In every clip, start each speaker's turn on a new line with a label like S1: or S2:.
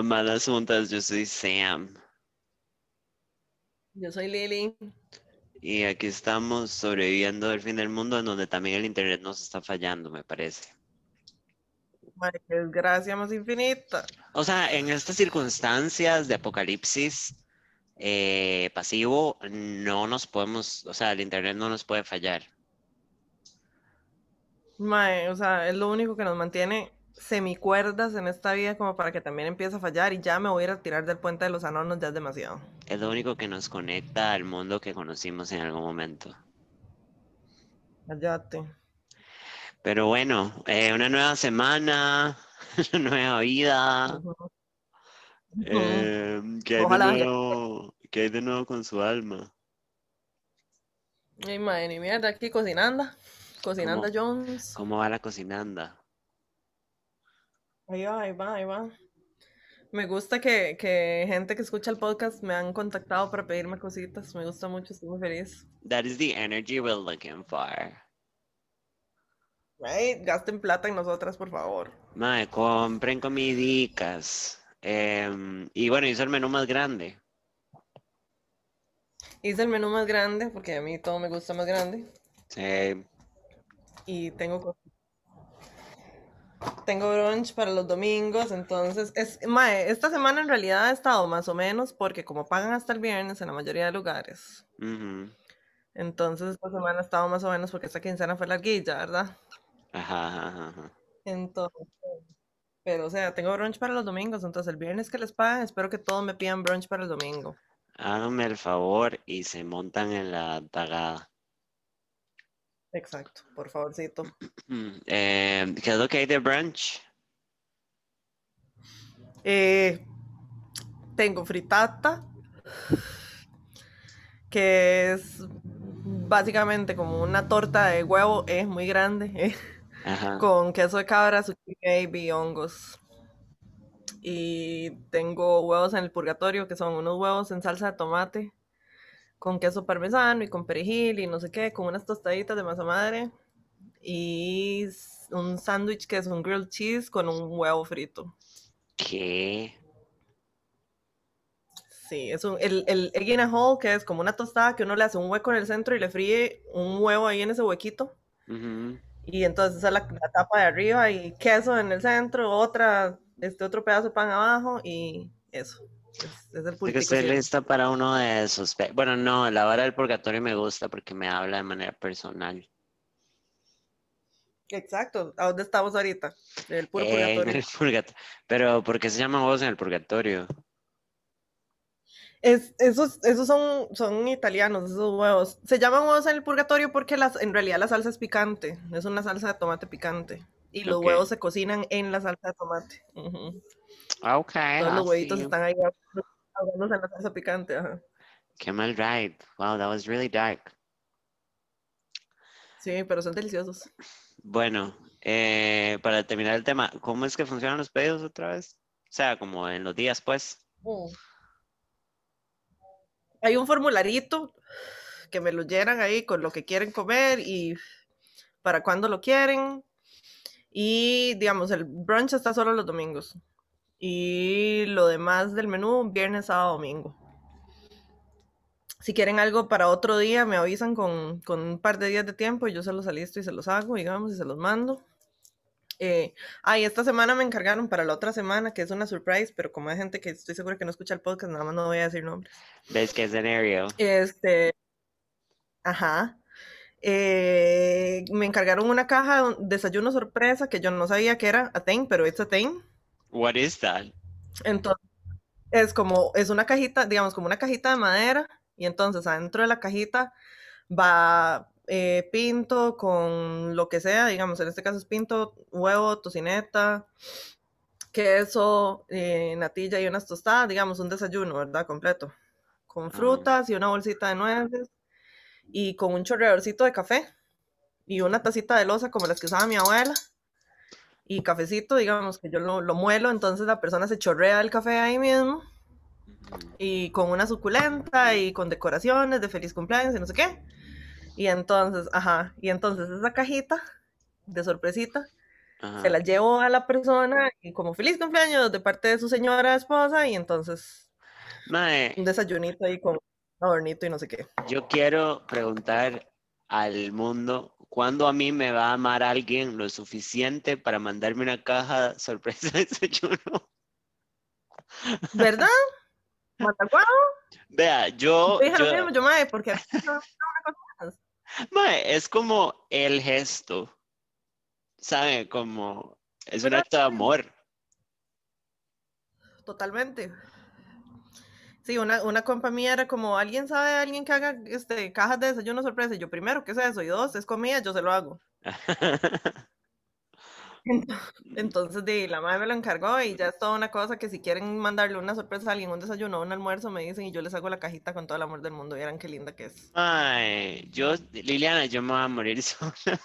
S1: a Malas Juntas. Yo soy Sam.
S2: Yo soy Lily.
S1: Y aquí estamos sobreviviendo el fin del mundo en donde también el internet nos está fallando, me parece.
S2: Madre, qué desgracia más infinita.
S1: O sea, en estas circunstancias de apocalipsis eh, pasivo, no nos podemos, o sea, el internet no nos puede fallar.
S2: Mae, o sea, es lo único que nos mantiene semicuerdas en esta vida como para que también empiece a fallar y ya me voy a ir a tirar del puente de los anonos, ya es demasiado.
S1: Es lo único que nos conecta al mundo que conocimos en algún momento.
S2: Cállate.
S1: Pero bueno, eh, una nueva semana, una nueva vida. Eh, ¿qué, hay de nuevo, qué hay de nuevo con su alma?
S2: Ay, madre, mierda, aquí cocinando. Cocinando
S1: ¿Cómo?
S2: Jones.
S1: ¿Cómo va la cocinanda?
S2: Ahí va, ahí va, ahí va. Me gusta que, que gente que escucha el podcast me han contactado para pedirme cositas. Me gusta mucho, estoy muy feliz.
S1: That is the energy we're looking for.
S2: Right? Gasten plata en nosotras, por favor.
S1: Mae, compren comidicas. Em, y bueno, hizo el menú más grande.
S2: Hice el menú más grande, porque a mí todo me gusta más grande.
S1: Sí.
S2: Y tengo co- tengo brunch para los domingos, entonces es mae, esta semana en realidad ha estado más o menos porque como pagan hasta el viernes en la mayoría de lugares. Entonces esta semana ha estado más o menos porque esta quincena fue larguilla, ¿verdad?
S1: Ajá, ajá, ajá.
S2: Entonces, pero o sea, tengo brunch para los domingos, entonces el viernes que les paguen, espero que todos me pidan brunch para el domingo.
S1: Háganme el favor y se montan en la tagada.
S2: Exacto, por favorcito.
S1: Em, ¿qué es lo que hay de brunch?
S2: Eh, tengo fritata, que es básicamente como una torta de huevo, es muy grande, eh, con queso de cabra, zucchini baby y hongos. Y tengo huevos en el purgatorio, que son unos huevos en salsa de tomate, con queso parmesano y con perejil y no sé qué, con unas tostaditas de masa madre. Y un sándwich que es un grilled cheese con un huevo frito.
S1: ¿Qué?
S2: Sí, es un, el, el egg in a hole, que es como una tostada que uno le hace un hueco en el centro y le fríe un huevo ahí en ese huequito.
S1: Ujú.
S2: Y entonces esa es la, la tapa de arriba y queso en el centro, otra, este otro pedazo de pan abajo y eso. Es, es el
S1: que estoy lista para uno de esos. Bueno, no, la hora del purgatorio me gusta porque me habla de manera personal.
S2: Exacto. ¿A dónde estamos ahorita? El puro
S1: En
S2: purgatorio.
S1: el purgatorio. Pero, ¿por qué se llaman huevos en el purgatorio?
S2: Es, esos, esos son, son italianos, esos huevos. Se llaman huevos en el purgatorio porque las, en realidad la salsa es picante. Es una salsa de tomate picante. Y los huevos se cocinan en la salsa de tomate.
S1: Ah, Ok,
S2: Todos los huevitos están ahí ahogándose en la salsa picante. Ajá.
S1: Qué mal ride. Wow, that was really dark.
S2: Sí, pero son deliciosos.
S1: Bueno, eh, para terminar el tema, ¿cómo es que funcionan los pedidos otra vez? O sea, como en los días, pues.
S2: Mm. Hay un formularito que me lo llenan ahí con lo que quieren comer y para cuándo lo quieren. Y digamos, el brunch está solo los domingos. Y lo demás del menú, viernes, sábado, domingo. Si quieren algo para otro día, me avisan con, con un par de días de tiempo y yo se los alisto y se los hago, digamos, y se los mando. Eh, ah, y esta semana me encargaron para la otra semana, que es una surprise, pero como hay gente que estoy segura que no escucha el podcast, nada más no voy a decir nombres.
S1: ¿Ves es escenario?
S2: Este, ajá. Eh, me encargaron una caja de un desayuno sorpresa que yo no sabía que era a thing, pero it's a thing.
S1: What is that?
S2: Entonces, es como, es una cajita, digamos, como una cajita de madera, y entonces adentro de la cajita va eh, pinto con lo que sea, digamos, en este caso es pinto, huevo, tocineta, queso, eh, natilla y unas tostadas, digamos, un desayuno, ¿verdad? Completo. Con frutas y una bolsita de nueces y con un chorreadorcito de café y una tacita de loza como las que usaba mi abuela y cafecito, digamos, que yo lo, lo muelo, entonces la persona se chorrea el café ahí mismo y con una suculenta y con decoraciones de feliz cumpleaños y no sé qué. Y entonces, ajá, y entonces esa cajita de sorpresita
S1: Ajá.
S2: se la llevo a la persona y como feliz cumpleaños de parte de su señora esposa y entonces
S1: Mae,
S2: un desayunito ahí con un adornito y no sé qué.
S1: yo quiero preguntar al mundo cuándo a mí me va a amar alguien lo suficiente para mandarme una caja sorpresa de desayuno.
S2: ¿Verdad? ¿Matacuado?
S1: Vea, yo,
S2: dije lo mismo, yo, mae, porque
S1: mae, es como el gesto, ¿sabe? Como es un acto de amor.
S2: Totalmente. Sí, una, una compa mía era como, ¿alguien sabe de alguien que haga este, cajas de desayuno sorpresa? Y yo, primero, ¿qué es eso? Y dos, es comida, yo se lo hago. Entonces, di, la madre me lo encargó y ya es toda una cosa que si quieren mandarle una sorpresa a alguien, un desayuno o un almuerzo, me dicen y yo les hago la cajita con todo el amor del mundo. Y eran qué linda que es.
S1: Mae, yo, Liliana, yo me voy a morir sola.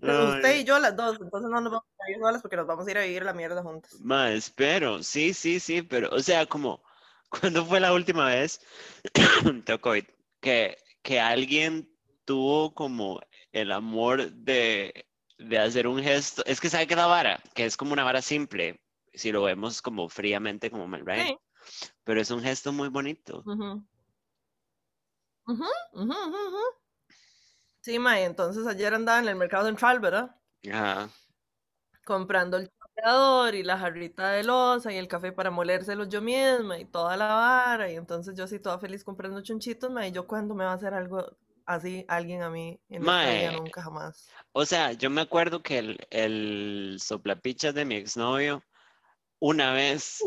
S2: Pero
S1: Ay.
S2: usted y yo, las dos, entonces no nos vamos a ir solas porque nos vamos a ir a vivir la mierda juntas.
S1: Ma, espero, sí, sí, sí, pero, o sea, como, ¿cuándo fue la última vez, COVID, que, que alguien tuvo como el amor de, de hacer un gesto? Es que sabe que la vara, que es como una vara simple, si lo vemos como fríamente, como mal, right?
S2: Sí.
S1: Pero es un gesto muy bonito.
S2: Ujú, ujú, ujú, ujú. Sí, mae, entonces ayer andaba en el mercado central, ¿verdad?
S1: Ajá.
S2: comprando el y la jarrita de loza y el café para molérselos yo misma y toda la vara. Y entonces yo así toda feliz comprando chunchitos, ma, y yo cuando me va a hacer algo así alguien a mí en
S1: Mae.
S2: nunca jamás.
S1: O sea, yo me acuerdo que el, el soplapichas de mi exnovio, una vez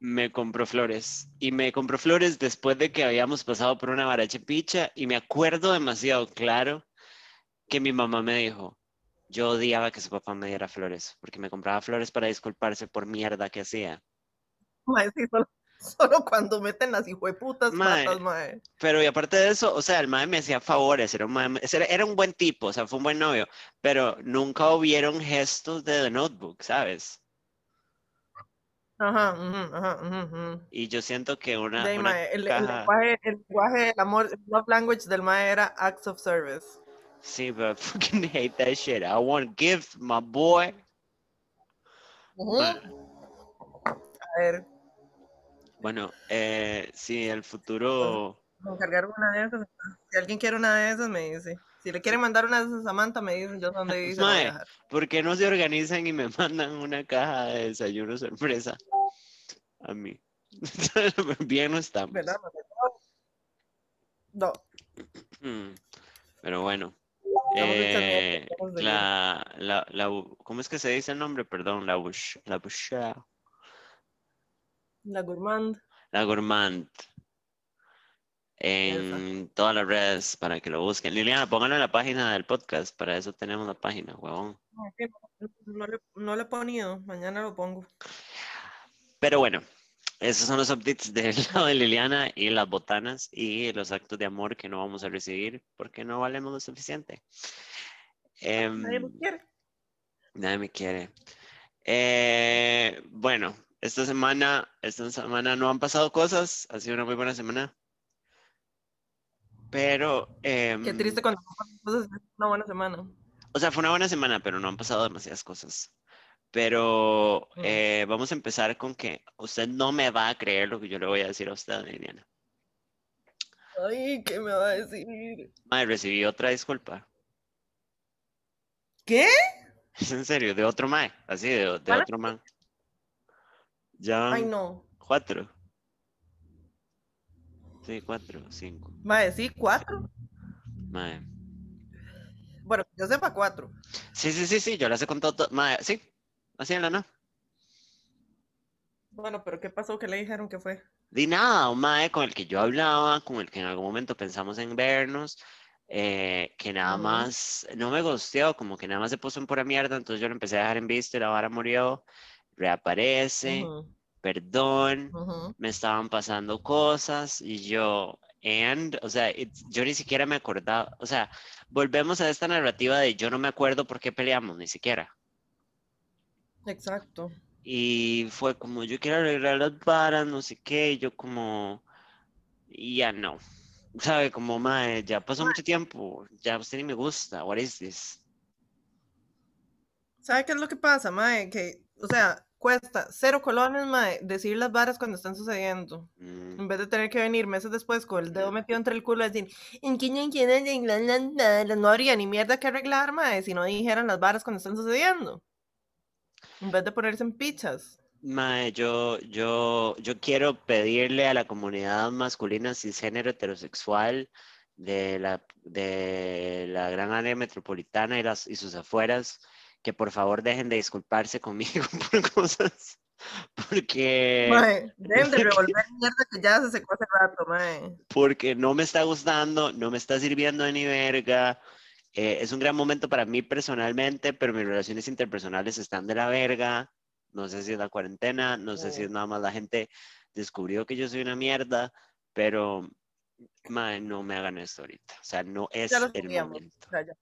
S1: me compró flores y me compró flores después de que habíamos pasado por una barache picha y me acuerdo demasiado claro que mi mamá me dijo, yo odiaba que su papá me diera flores porque me compraba flores para disculparse por mierda que hacía.
S2: Sí, solo, solo cuando meten las hijueputas
S1: Mae.
S2: patas, mae.
S1: Pero y aparte de eso, o sea, el mae me hacía favores, era un, era un buen tipo, o sea, fue un buen novio, pero nunca hubieron gestos de The Notebook, ¿sabes?
S2: Ajá, ajá, ujú, ujú.
S1: Y yo siento que una,
S2: De ahí,
S1: una
S2: mae, el, lenguaje, el lenguaje del amor, el love language del mae era acts of service.
S1: Sí, but I fucking hate that shit. I want gift, my boy. Ma-
S2: A ver,
S1: Bueno, eh, si el futuro...
S2: me encargaron una de esas. Si alguien quiere una de esas, me dice. Si le quieren mandar una de esas a Samantha, me dicen yo dónde dejar.
S1: ¿Por qué no se organizan y me mandan una caja de desayuno sorpresa a mí? Bien no estamos.
S2: ¿Verdad? No.
S1: Mm, Pero bueno. Eh, la, la, la ¿cómo es que se dice el nombre? Perdón, la bush, la
S2: La gourmand.
S1: la gourmand. En todas las redes para que lo busquen. Liliana, pónganlo en la página del podcast. Para eso tenemos la página, huevón.
S2: No, que no- No no le he ponido. Mañana lo pongo.
S1: Pero bueno, esos son los updates del lado de Liliana y las botanas y los actos de amor que no vamos a recibir porque no valemos lo suficiente.
S2: Nadie
S1: Em,
S2: lo quiere.
S1: nadie me quiere. Eh, bueno, esta semana, esta semana no han pasado cosas, ha sido una muy buena semana. Pero,
S2: Qué
S1: em,
S2: triste cuando no pasan cosas, una buena semana.
S1: o sea, fue una buena semana, pero no han pasado demasiadas cosas. Pero
S2: Mm.
S1: eh, vamos a empezar con que usted no me va a creer lo que yo le voy a decir a usted, Liliana.
S2: Ay, ¿qué me va a decir?
S1: Madre, recibí otra disculpa.
S2: ¿Qué?
S1: Es en serio, de otro mae, así, de, de otro man. Ya
S2: Ay, no.
S1: cuatro. Sí, cuatro, cinco.
S2: Mae, sí, cuatro.
S1: Mae.
S2: Bueno, yo sepa cuatro.
S1: Sí, sí, sí, sí, yo las he contado todas. Mae, sí, así en la no.
S2: Bueno, pero ¿qué pasó? ¿Qué le dijeron que fue?
S1: Di nada, un mae con el que yo hablaba, con el que en algún momento pensamos en vernos, eh, que nada más, no me gusteó, como que nada más se puso en pura mierda, entonces yo lo empecé a dejar en visto y la vara murió, reaparece, perdón, me estaban pasando cosas y yo, and, o sea, yo ni siquiera me acordaba, o sea, volvemos a esta narrativa de yo no me acuerdo por qué peleamos, ni siquiera.
S2: Exacto.
S1: Y fue como, yo quiero arreglar las varas, no sé qué, y yo como, y ya no. ¿Sabe? Como, mae, ya pasó mucho tiempo, ya usted ni me gusta, what is this?
S2: ¿Sabe qué es lo que pasa, mae? Que, o sea, cuesta cero colones, mae, decir las varas cuando están sucediendo.
S1: Mm,
S2: En vez de tener que venir meses después con el dedo metido entre el culo y decir, ¿en quién en quién varas?". No habría ni mierda que arreglar, mae, si no dijeran las varas cuando están sucediendo. En vez de ponerse en pichas.
S1: Mae, yo, yo, yo quiero pedirle a la comunidad masculina cisgénero heterosexual de la, de la gran área metropolitana y, las, y sus afueras que por favor dejen de disculparse conmigo por cosas, porque,
S2: Mae, deben de revolver mierda que ya se secó hace rato, mae.
S1: porque no me está gustando, no me está sirviendo de ni verga. eh, es un gran momento para mí personalmente, pero mis relaciones interpersonales están de la verga. No sé si es la cuarentena, no sé si es nada más la gente descubrió que yo soy una mierda, pero mae, no me hagan esto ahorita. O sea, no es
S2: Ya lo
S1: el momento.
S2: O sea, ya.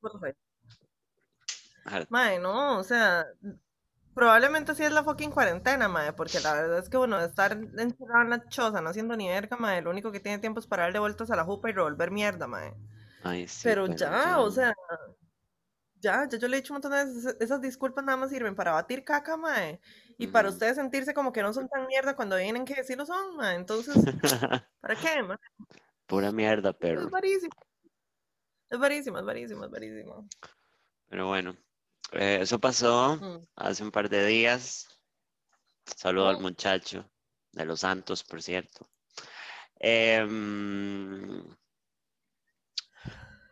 S2: Mae, no, o sea, probablemente sí es la fucking cuarentena, mae, porque la verdad es que, bueno, estar encerrado en la choza, no haciendo ni verga, mae, lo único que tiene tiempo es para darle vueltas a la jupa y revolver mierda, mae.
S1: Ay, sí,
S2: Pero
S1: pero
S2: ya, o
S1: yo-
S2: sea, ya, ya yo le he dicho un montón de veces, esas disculpas nada más sirven para batir caca, mae, y para
S1: Ujú.
S2: ustedes sentirse como que no son tan mierda cuando vienen que sí lo son, mae, entonces, ¿para qué, mae?
S1: Pura mierda, pero,
S2: Es varísimo. Es varísimo, es varísimo, es varísimo.
S1: pero bueno, eh, eso pasó
S2: Mm.
S1: hace un par de días. Saludo al muchacho de los Santos, por cierto. Em,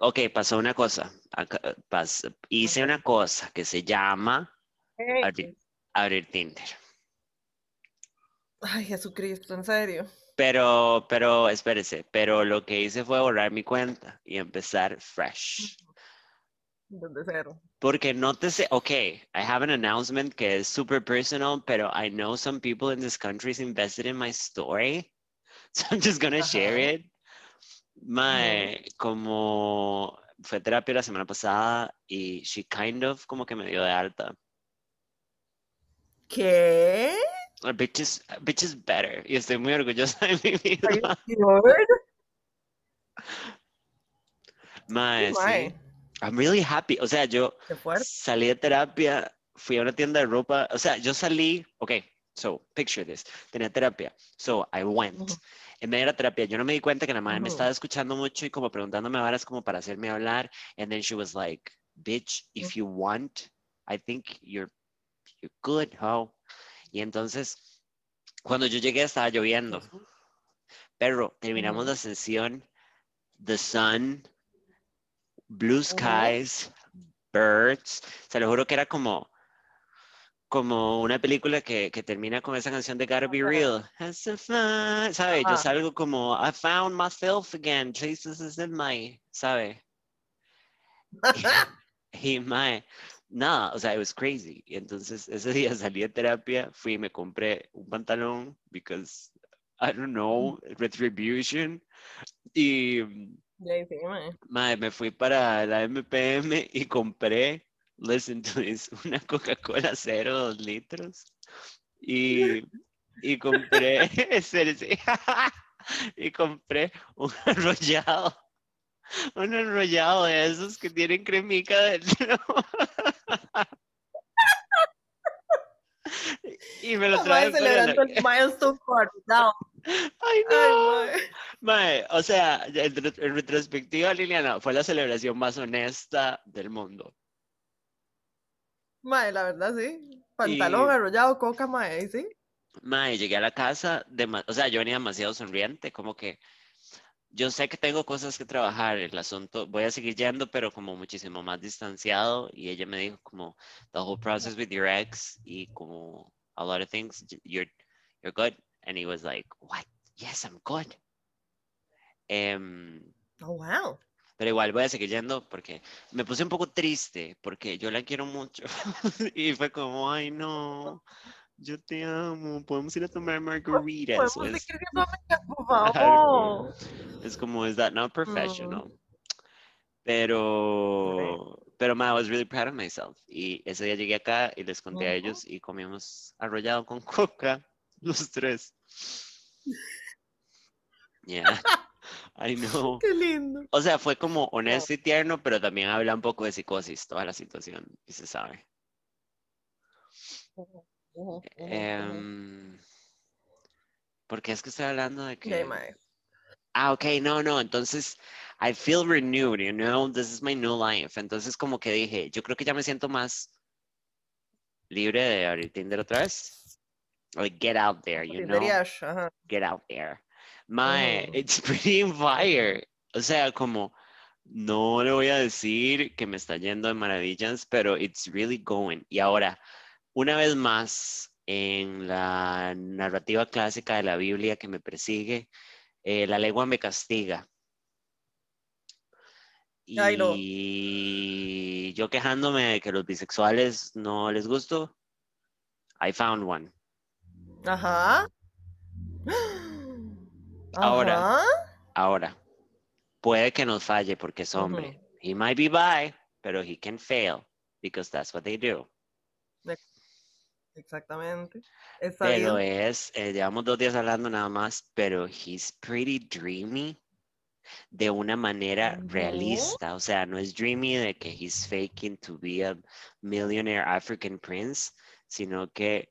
S1: ok, pasó una cosa. Pas- hice una cosa que se llama abrir Tinder.
S2: Ay, Jesucristo, en serio.
S1: Pero, pero, espérese, pero lo que hice fue borrar mi cuenta y empezar fresh.
S2: Desde cero.
S1: Porque nótese, ok, I have an announcement que es super personal, pero I know some people in this country is invested in my story. So I'm just gonna share
S2: Ajá.
S1: it. My, como fue terapia la semana pasada y she kind of como que me dio de alta.
S2: ¿Qué?
S1: A bitch is, a bitch is better. Y estoy muy orgullosa de mi
S2: Are
S1: vida.
S2: you?
S1: Mae, sí. I'm really happy. O sea, yo salí de terapia, fui a una tienda de ropa. O sea, yo salí, ok, so picture this. Tenía terapia. So I went.
S2: Ujú.
S1: En medio de la terapia, yo no me di cuenta que la madre me estaba escuchando mucho y como preguntándome varas como para hacerme hablar. And then she was like, bitch, if you want, I think you're, you're good, how? Y entonces, cuando yo llegué estaba lloviendo. Pero terminamos la sesión, the sun, blue skies, birds. Se lo juro que era como, como una película que, que termina con esa canción de Gotta Be. Real. ¿sabe? Yo salgo como, I found myself again, Jesus is in my, ¿sabe? Y mae, nada, o sea, it was crazy. Y entonces ese día salí de terapia, fui y me compré un pantalón, because, I don't know, retribution. Y
S2: Sí, mae.
S1: Mae, me fui para la MPM y compré, listen to this, una Coca-Cola cero, dos litros. Y, y compré, y compré un enrollado, un enrollado de esos que tienen cremica dentro. Y me lo
S2: mae
S1: para la-
S2: el milestone party. No.
S1: ¡Ay,
S2: Ay,
S1: no!
S2: mae.
S1: Mae, o sea, en, en retrospectiva, Liliana, fue la celebración más honesta del mundo.
S2: Mae, la verdad, sí. Pantalón
S1: Y-
S2: arrollado, coca, mae, sí.
S1: Mae, llegué a la casa, dema- o sea, yo venía demasiado sonriente, como que yo sé que tengo cosas que trabajar, el asunto, voy a seguir yendo, pero como muchísimo más distanciado, y ella me dijo como, the whole process with your ex, y como, a lot of things, you're, you're good, and he was like, what? Yes, I'm good. Em,
S2: Oh, wow.
S1: pero igual voy a seguir yendo porque me puse un poco triste porque yo la quiero mucho y fue como, ay no, yo te amo, podemos ir a tomar margaritas.
S2: Podemos
S1: Es,
S2: favor.
S1: es como, is that not
S2: Mm.
S1: professional? Pero, pero ma, I was really proud of myself. Y ese día llegué acá y les conté a ellos y comimos arrollado con coca, los tres. Yeah, I know.
S2: Qué lindo.
S1: O sea, fue como honesto y tierno, pero también habla un poco de psicosis, toda la situación, y se sabe. Em, porque es que estoy hablando de que... Ah, ok, no, no, entonces I feel renewed, you know, this is my new life. Entonces como que dije, yo creo que ya me siento más libre de abrir Tinder otra vez. Like, get out there, you know,
S2: ajá.
S1: get out there. My,
S2: Ujú.
S1: it's pretty fire. O sea, como, no le voy a decir que me está yendo de maravillas, pero it's really going. Y ahora, una vez más, en la narrativa clásica de la Biblia que me persigue, eh, la lengua me castiga.
S2: Ay, no.
S1: Y yo quejándome de que los bisexuales no les gusto, I found one.
S2: Ajá.
S1: Ahora.
S2: Ajá.
S1: Ahora, puede que nos falle porque es hombre. He might be bi, pero he can fail because that's what they do.
S2: Exactamente. Está
S1: Pero
S2: bien.
S1: es, eh, llevamos dos días hablando nada más, pero he's pretty dreamy de una manera realista. O sea, no es dreamy de que he's faking to be a millionaire African prince, sino que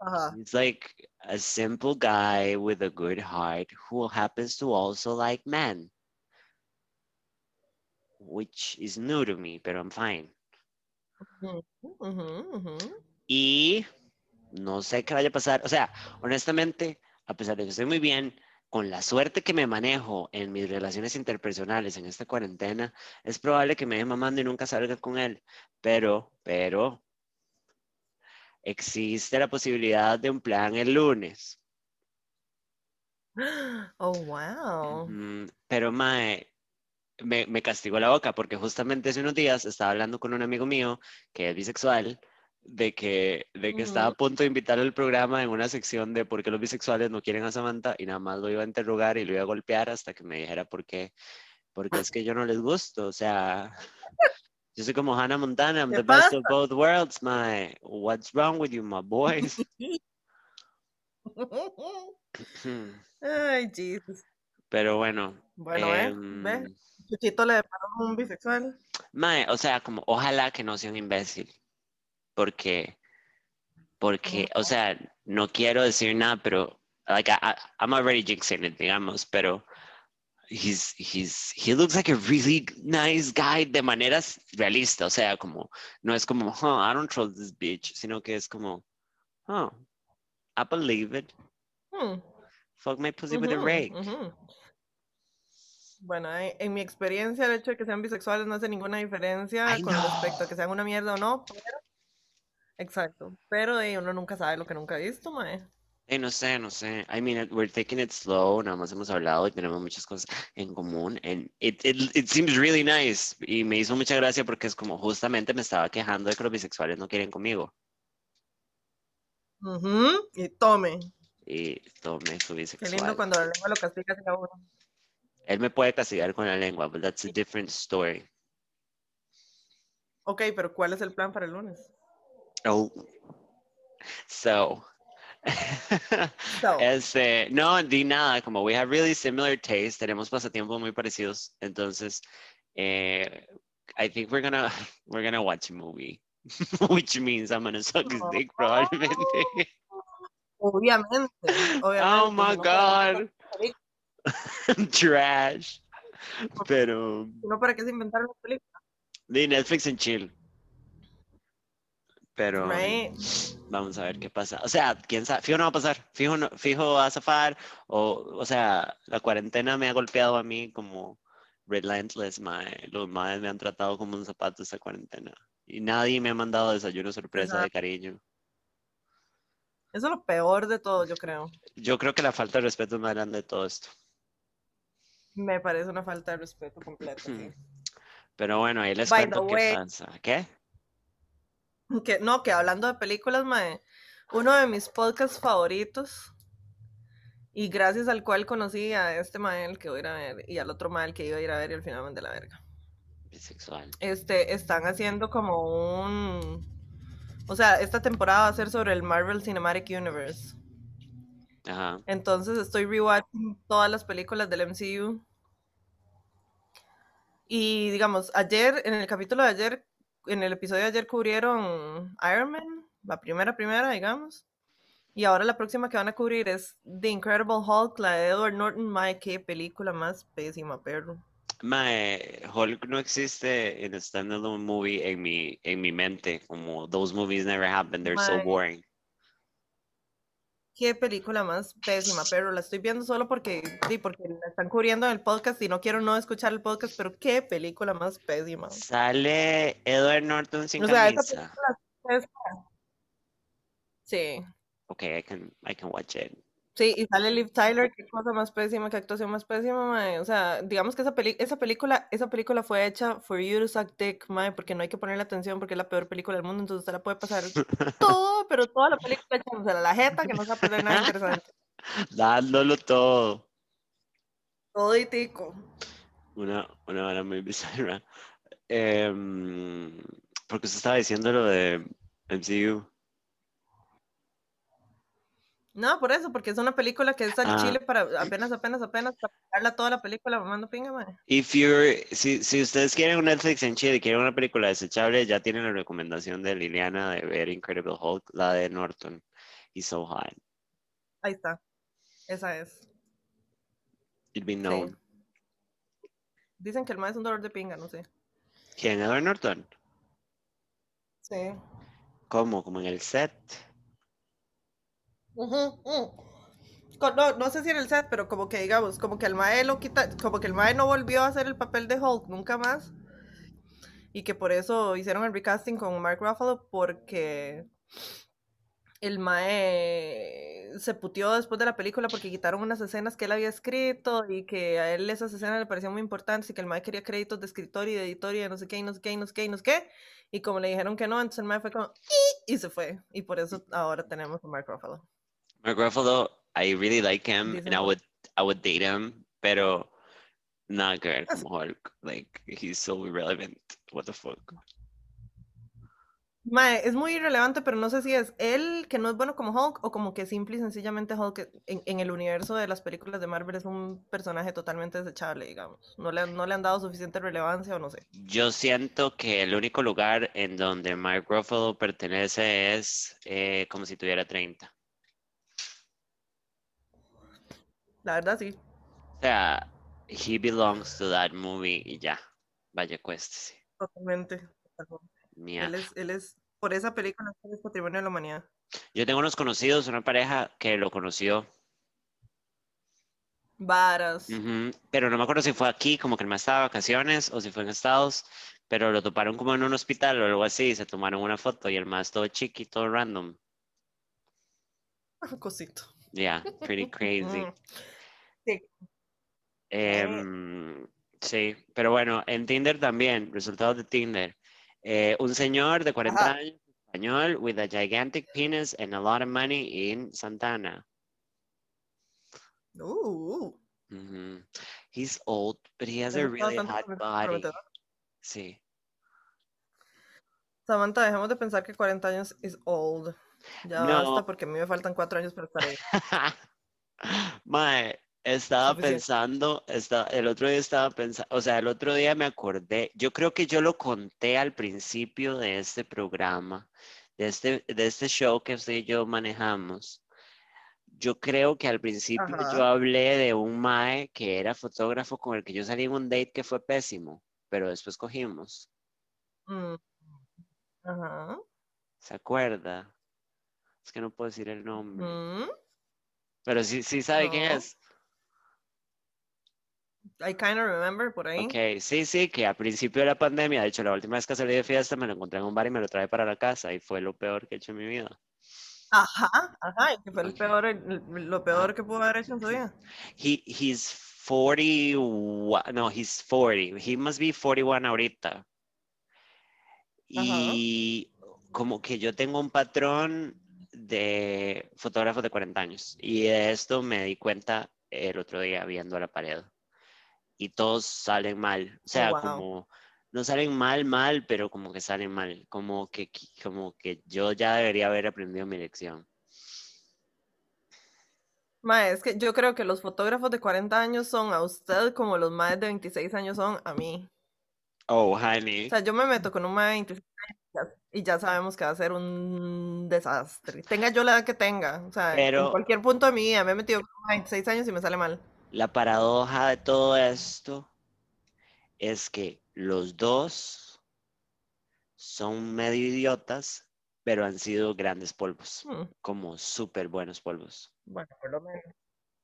S2: Ajá.
S1: he's like a simple guy with a good heart who happens to also like men. Which is new to me, but I'm fine.
S2: Ujú, ujú.
S1: Y no sé qué vaya a pasar. O sea, honestamente, a pesar de que estoy muy bien, con la suerte que me manejo en mis relaciones interpersonales en esta cuarentena, es probable que me deje mamando y nunca salga con él. Pero, pero, existe la posibilidad de un plan el lunes.
S2: Oh, wow.
S1: Mm, pero, mae, me, me castigó la boca porque justamente hace unos días estaba hablando con un amigo mío que es bisexual de que, de que estaba a punto de invitarlo al programa en una sección de por qué los bisexuales no quieren a Samantha y nada más lo iba a interrogar y lo iba a golpear hasta que me dijera por qué, porque es que yo no les gusto, o sea, yo soy como Hannah Montana, I'm
S2: ¿Qué
S1: the best
S2: pasa?
S1: of both worlds, my, what's wrong with you, my boys?
S2: Ay, Jesus.
S1: Pero bueno,
S2: Bueno, ¿eh?
S1: em,
S2: ¿Ves? Chuchito le deparó un bisexual.
S1: mae, o sea, como ojalá que no sea un imbécil, porque, porque, o sea, no quiero decir nada, pero, like, I- I'm already jinxing it, digamos, pero he's, he's, he looks like a really nice guy de maneras realistas, o sea, como, no es como, huh, I don't trust this bitch, sino que es como, oh, I believe it,
S2: Hmm,
S1: fuck my pussy with a rake.
S2: ujú. Bueno, en, mi experiencia, el hecho de que sean bisexuales no hace ninguna diferencia
S1: I
S2: con respecto a que sean una mierda o no. Pero, exacto. Pero uno nunca sabe lo que nunca ha visto, mae.
S1: Eh, no sé, no sé. I mean, we're taking it slow, nada más hemos hablado y tenemos muchas cosas en común. And it, it, it seems really nice. Y me hizo mucha gracia porque es como justamente me estaba quejando de que los bisexuales no quieren conmigo.
S2: Ujú, Y tome.
S1: Y tomé su
S2: Qué lindo
S1: bisexual.
S2: cuando la lengua lo castiga a uno.
S1: Él me puede castigar con la lengua, but that's a different story.
S2: Ok, pero ¿cuál es el plan para el lunes?
S1: Oh. So.
S2: So,
S1: Este, no, di nada, como we have really similar tastes, tenemos pasatiempos muy parecidos, entonces, eh, I think we're gonna, we're gonna watch a movie, which means I'm gonna suck his dick probablemente.
S2: obviamente. obviamente
S1: Oh my
S2: no,
S1: God,
S2: ¿para-
S1: trash. Pero,
S2: no, ¿para qué se inventaron las películas?
S1: de Netflix and chill. Pero,
S2: Right.
S1: vamos a ver qué pasa. O sea, quién sabe, fijo no va a pasar, fijo, no- fijo va a zafar, o, o sea, la cuarentena me ha golpeado a mí como relentless, mae. Los maes me han tratado como un zapato esta cuarentena. Y nadie me ha mandado desayuno sorpresa de cariño.
S2: Eso es lo peor de todo, yo creo.
S1: Yo creo que la falta de respeto es más grande de todo esto.
S2: Me parece una falta de respeto completa. sí.
S1: Pero bueno, ahí les
S2: By
S1: cuento qué pasa. ¿Qué?
S2: Que, no, que hablando de películas, mae, uno de mis podcasts favoritos, y gracias al cual conocí a este mael que voy a ir a ver, y al otro mael que iba a ir a ver, y al final de la verga.
S1: Bisexual.
S2: Este, están haciendo como un. O sea, esta temporada va a ser sobre el Marvel Cinematic Universe.
S1: Ajá.
S2: Entonces estoy rewatching todas las películas del MCU. Y digamos, ayer, en el capítulo de ayer, en el episodio de ayer cubrieron Iron Man, la primera, primera, digamos. Y ahora la próxima que van a cubrir es The Incredible Hulk, la de Edward Norton. Mae, qué película más pésima, perro.
S1: Mae, Hulk no existe en standalone movie en mi, en mi mente. Como those movies never happened, they're so boring.
S2: Qué película más pésima, pero la estoy viendo solo porque, sí, porque la están cubriendo en el podcast y no quiero no escuchar el podcast, pero qué película más pésima.
S1: Sale Edward Norton sin
S2: O sea, esa
S1: camisa.
S2: película es- Sí,
S1: Okay, I can, I can watch it.
S2: Sí, y sale Liv Tyler, qué cosa más pésima, qué actuación más pésima, mae. O sea, digamos que esa, peli esa película, esa película fue hecha for you to suck dick, mae, porque no hay que ponerle atención porque es la peor película del mundo, entonces usted la puede pasar todo, pero toda la película echándose la jeta que no se va a perder nada interesante.
S1: Dándolo todo.
S2: Todo y tico.
S1: Una, una vara muy bizarra. Em, porque usted estaba diciendo lo de MCU.
S2: No, por eso, porque es una película que es al
S1: Ah.
S2: chile para apenas, apenas, apenas, para darla toda la película mamando pinga, mae.
S1: If you're, si, si ustedes quieren un Netflix en Chile y quieren una película desechable, ya tienen la recomendación de Liliana de ver Incredible Hulk, la de Norton. He's so high.
S2: Ahí está. Esa es.
S1: It'd be
S2: Sí.
S1: known.
S2: Dicen que el mae es un dolor de pinga, no sé.
S1: ¿Quién? Edward Norton.
S2: Sí.
S1: ¿Cómo? ¿Como en el set?
S2: No, no sé si en el set, pero como que digamos, como que el mae lo quita, como que el mae no volvió a hacer el papel de Hulk nunca más. Y que por eso hicieron el recasting con Mark Ruffalo, porque el mae se puteó después de la película porque quitaron unas escenas que él había escrito y que a él esas escenas le parecían muy importantes y que el mae quería créditos de escritor y de editor y de no sé qué y no sé qué y no sé qué y no sé qué. Y como le dijeron que no, entonces el mae fue como y se fue. Y por eso ahora tenemos a Mark Ruffalo.
S1: Mark Ruffalo, I really like him and I would, I would date him, pero nada que ver como Hulk. Like, he's so irrelevant. What the fuck?
S2: Mae, es muy irrelevante, pero no sé si es él que no es bueno como Hulk o como que simple y sencillamente Hulk en, en el universo de las películas de Marvel es un personaje totalmente desechable, digamos. No le, no le han dado suficiente relevancia o no sé.
S1: Yo siento que el único lugar en donde Mark Ruffalo pertenece es eh, como si tuviera 30.
S2: La verdad sí.
S1: O sea, he belongs to that movie y ya. Vaya, cuéstese.
S2: Totalmente.
S1: Mía.
S2: Él es, él es, por esa película, es patrimonio de la humanidad.
S1: Yo tengo unos conocidos, una pareja que lo conoció,
S2: Varas.
S1: pero no me acuerdo si fue aquí, como que el más estaba de vacaciones, o si fue en Estados, pero lo toparon como en un hospital o algo así, y se tomaron una foto y el más todo chiqui, todo random.
S2: Cosito.
S1: Yeah, pretty crazy.
S2: Mm. Sí.
S1: Em, sí, pero bueno, en Tinder también, resultados de Tinder. Eh, un señor de 40
S2: Ajá.
S1: años, español, with a gigantic penis and a lot of money in Santana. Mhm. He's old, but he has a really hot body. Sí.
S2: Samantha, dejemos de pensar que 40 años is old. Ya
S1: No.
S2: basta porque a mí me faltan 4 años para estar ahí.
S1: Mae, estaba
S2: Suficiente.
S1: pensando, esta- el otro día estaba pensando, o sea, el otro día me acordé, yo creo que yo lo conté al principio de este programa, de este, de este show que usted y yo manejamos. Yo creo que al principio yo hablé de un mae que era fotógrafo con el que yo salí en un date que fue pésimo, pero después cogimos.
S2: Mm. Ajá.
S1: ¿Se acuerda? Es que no puedo decir el nombre.
S2: Mm.
S1: Pero sí, sí sabe quién es.
S2: I kind of remember por ahí.
S1: Ok, sí, sí, que a principio de la pandemia, de hecho, la última vez que salí de fiesta me lo encontré en un bar y me lo traje para la casa y fue lo peor que he hecho en mi vida.
S2: Ajá, ajá, y que fue el
S1: Ok.
S2: peor, el- lo peor que pudo haber hecho en su vida.
S1: He, he's 41, no, he's 40, he must be 41 ahorita. Y como que yo tengo un patrón de fotógrafos de 40 años y de esto me di cuenta el otro día viendo la pared. Y todos salen mal, o sea,
S2: wow.
S1: como no salen mal, mal, pero como que salen mal, como que, como que yo ya debería haber aprendido mi lección.
S2: Ma, es que yo creo que los fotógrafos de 40 años son a usted como los más de 26 años son a mí.
S1: Oh,
S2: O
S1: honey.
S2: sea, yo me meto con un mae de 26 años y ya sabemos que va a ser un desastre. Tenga yo la edad que tenga. O sea, en
S1: Pero
S2: cualquier punto de mi vida me he metido con 26 años y me sale mal.
S1: la paradoja de todo esto es que los dos son medio idiotas, pero han sido grandes polvos,
S2: Hmm,
S1: como súper buenos polvos.
S2: bueno, por lo menos.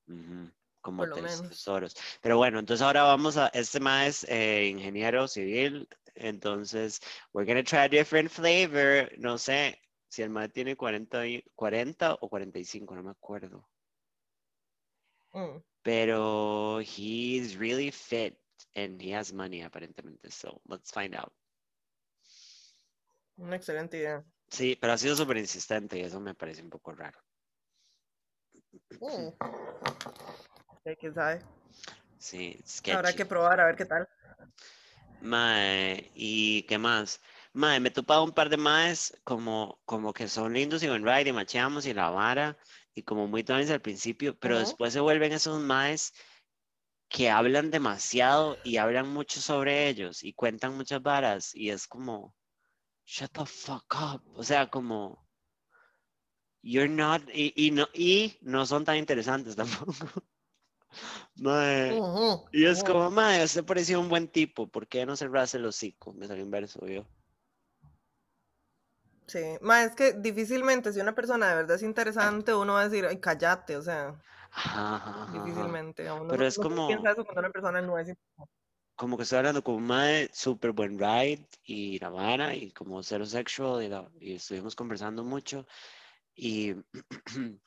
S1: Ujú, como
S2: Por lo
S1: tes-
S2: menos.
S1: tesoros. Pero bueno, entonces ahora vamos a, este más es eh, ingeniero civil, entonces we're gonna try a different flavor, no sé si el más tiene 40, y- 40 o 45, no me acuerdo,
S2: Mm,
S1: pero he's really fit and he has money aparentemente, so let's find out.
S2: una excelente idea.
S1: Sí, pero ha sido súper insistente y eso me parece un poco raro.
S2: Mm. Sí, Habrá que probar a ver qué tal.
S1: Mae, ¿y qué más? Mae, me he topado un par de maes como, como que son lindos y buen ride y macheamos y la vara y como muy tones al principio, pero después se vuelven esos maes que hablan demasiado y hablan mucho sobre ellos y cuentan muchas varas y es como, shut the fuck up, o sea, como, you're not, y, y no, y no son tan interesantes tampoco. Mae,
S2: Ujú,
S1: y es como, madre, usted parecía un buen tipo, ¿por qué no cerrarse el hocico? Me salió un verso yo.
S2: Sí, ma, es que difícilmente si una persona de verdad es interesante, uno va a decir, ay, cállate, o sea,
S1: Ajá, ajá,
S2: difícilmente. A uno
S1: Pero
S2: no-
S1: es
S2: no
S1: como-
S2: piensa eso cuando una persona no es.
S1: Como que estoy hablando con un madre súper buen ride y la vara y como cero sexual y, la- y estuvimos conversando mucho y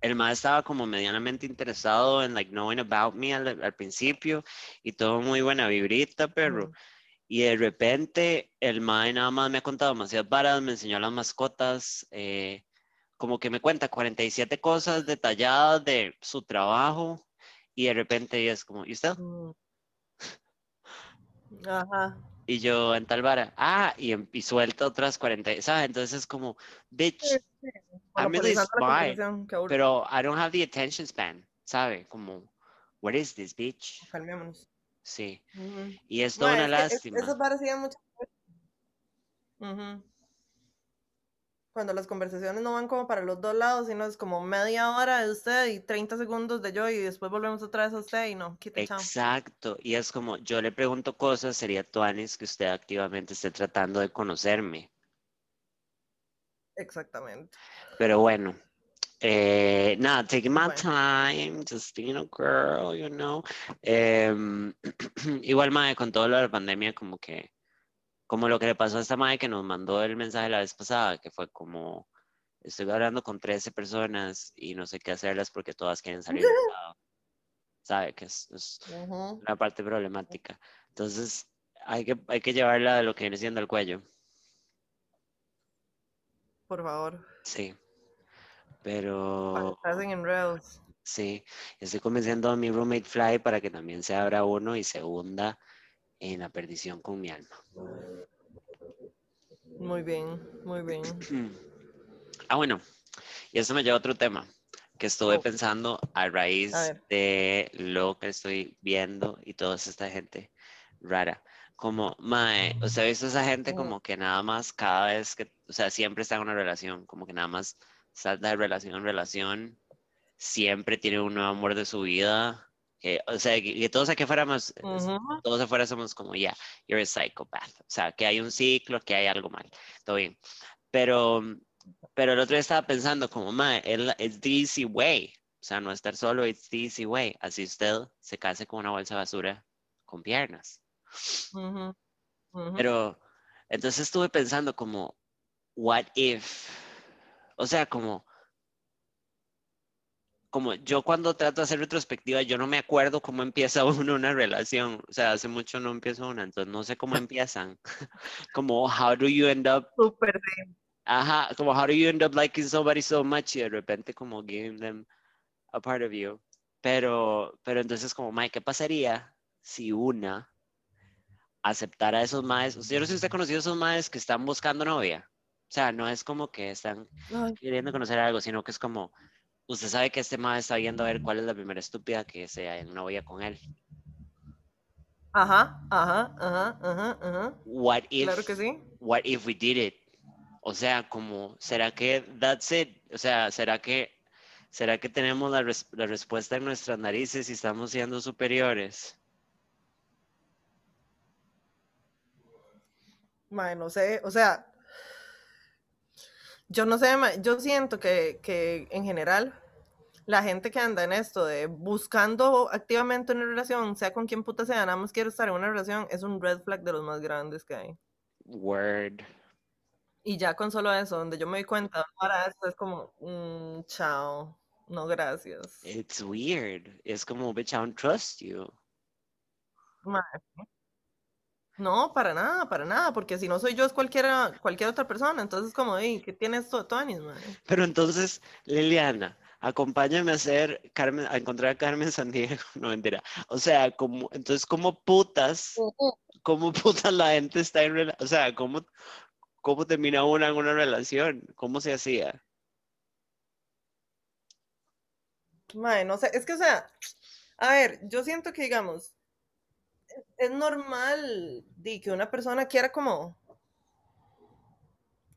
S1: el madre estaba como medianamente interesado en like knowing about me al, al principio y todo muy buena vibrita, perro.
S2: Mm.
S1: Y de repente el mae nada más me ha contado demasiadas varas, me enseñó las mascotas, eh, como que me cuenta 47 cosas detalladas de su trabajo y de repente es como, ¿y usted?
S2: Mm. Ajá.
S1: Y yo en tal vara, ah, y, em- y suelta otras 40, ¿sabes? Entonces es como, bitch, I'm really
S2: Monopolizando la
S1: smart, pero I don't have the attention span, ¿sabe? Como, what is this, bitch?
S2: Calmémonos.
S1: Sí,
S2: Ujú.
S1: y es toda una
S2: es que es-
S1: lástima.
S2: eso parecía mucho. Ujú. Cuando las conversaciones no van como para los dos lados, sino es como media hora de usted y 30 segundos de yo y después volvemos otra vez a usted y no, quita chao.
S1: Exacto, y es como yo le pregunto cosas, sería Tuanis que usted activamente esté tratando de conocerme.
S2: Exactamente.
S1: Pero bueno, eh, nada, taking my
S2: Bueno.
S1: time, just being a girl, you know. Em, igual, mae, con todo lo de la pandemia, como que, como lo que le pasó a esta mae que nos mandó el mensaje la vez pasada, que fue como, estoy hablando con 13 personas y no sé qué hacerlas porque todas quieren salir de un lado. ¿Sabe? Que es, es
S2: Ujú.
S1: una parte problemática. Entonces, hay que, hay que llevarla de lo que viene siendo el cuello.
S2: Por favor,
S1: Sí. Pero
S2: estás en enredos.
S1: sí, estoy convenciendo a mi roommate Fly para que también se abra uno y se hunda en la perdición con mi alma.
S2: Muy bien, muy bien.
S1: Ah, bueno, y eso me lleva a otro tema que estuve
S2: Oh.
S1: pensando a raíz
S2: A
S1: de lo que estoy viendo y toda esta gente rara. Como, mae, ¿usted ha visto esa gente
S2: Ujú.
S1: como que nada más cada vez que, o sea, siempre está en una relación, como que nada más salta de relación en relación, siempre tiene un nuevo amor de su vida? Que, o sea, que, que todos aquí fuéramos,
S2: Ujú.
S1: todos afuera somos como, ya, you're a psychopath. O sea, que hay un ciclo, que hay algo mal. Todo bien. Pero, pero el otro día estaba pensando como, it's the easy way. O sea, no estar solo, it's the easy way. Así usted se case con una bolsa de basura con piernas.
S2: Ujú. Ujú.
S1: Pero, entonces estuve pensando como, what if? O sea, como, como yo cuando trato de hacer retrospectiva, yo no me acuerdo cómo empieza uno una relación. O sea, hace mucho no empiezo una, entonces no sé cómo empiezan. Como, how do you end up,
S2: Súper sí.
S1: ajá, como how do you end up liking somebody so much y de repente como giving them a part of you. Pero, pero entonces como, Mike, ¿qué pasaría si una aceptara a esos maes? O sea, yo no sé si usted ha conocido a esos maes que están buscando novia. O sea, no es como que están
S2: Ay,
S1: queriendo conocer algo, sino que es como, usted sabe que este mae está viendo a ver cuál es la primera estúpida que sea en novia con él.
S2: Ajá, ajá, ajá, ajá, ajá.
S1: What if,
S2: Claro que sí.
S1: what if we did it? O sea, como, ¿será que that's it? O sea, ¿será que, será que tenemos la, res- la respuesta en nuestras narices y estamos siendo superiores?
S2: Mae, no sé, o sea, yo no sé, yo siento que, que en general la gente que anda en esto de buscando activamente una relación, sea con quien puta sea, nada más quiero estar en una relación, es un red flag de los más grandes que hay.
S1: Word.
S2: Y ya con solo eso, donde yo me doy cuenta, para esto es como, mm, chao, no gracias.
S1: It's weird. Es como, bitch, I don't trust you.
S2: Mae, No, para nada, para nada, porque si no soy yo es cualquiera, cualquier otra persona, entonces como, "Ey, ¿qué tiene esto de Tonis, mae?"
S1: Pero entonces, Liliana, acompáñame a hacer Carmen, a encontrar a Carmen Sandiego. No, mentira. O sea, como, entonces, ¿cómo putas, cómo putas la gente está en relación? O sea, ¿cómo, cómo termina una en una relación? ¿Cómo se hacía?
S2: Mae, no sé, es que, o sea, a ver, yo siento que, digamos, es- normal di, que una persona quiera como,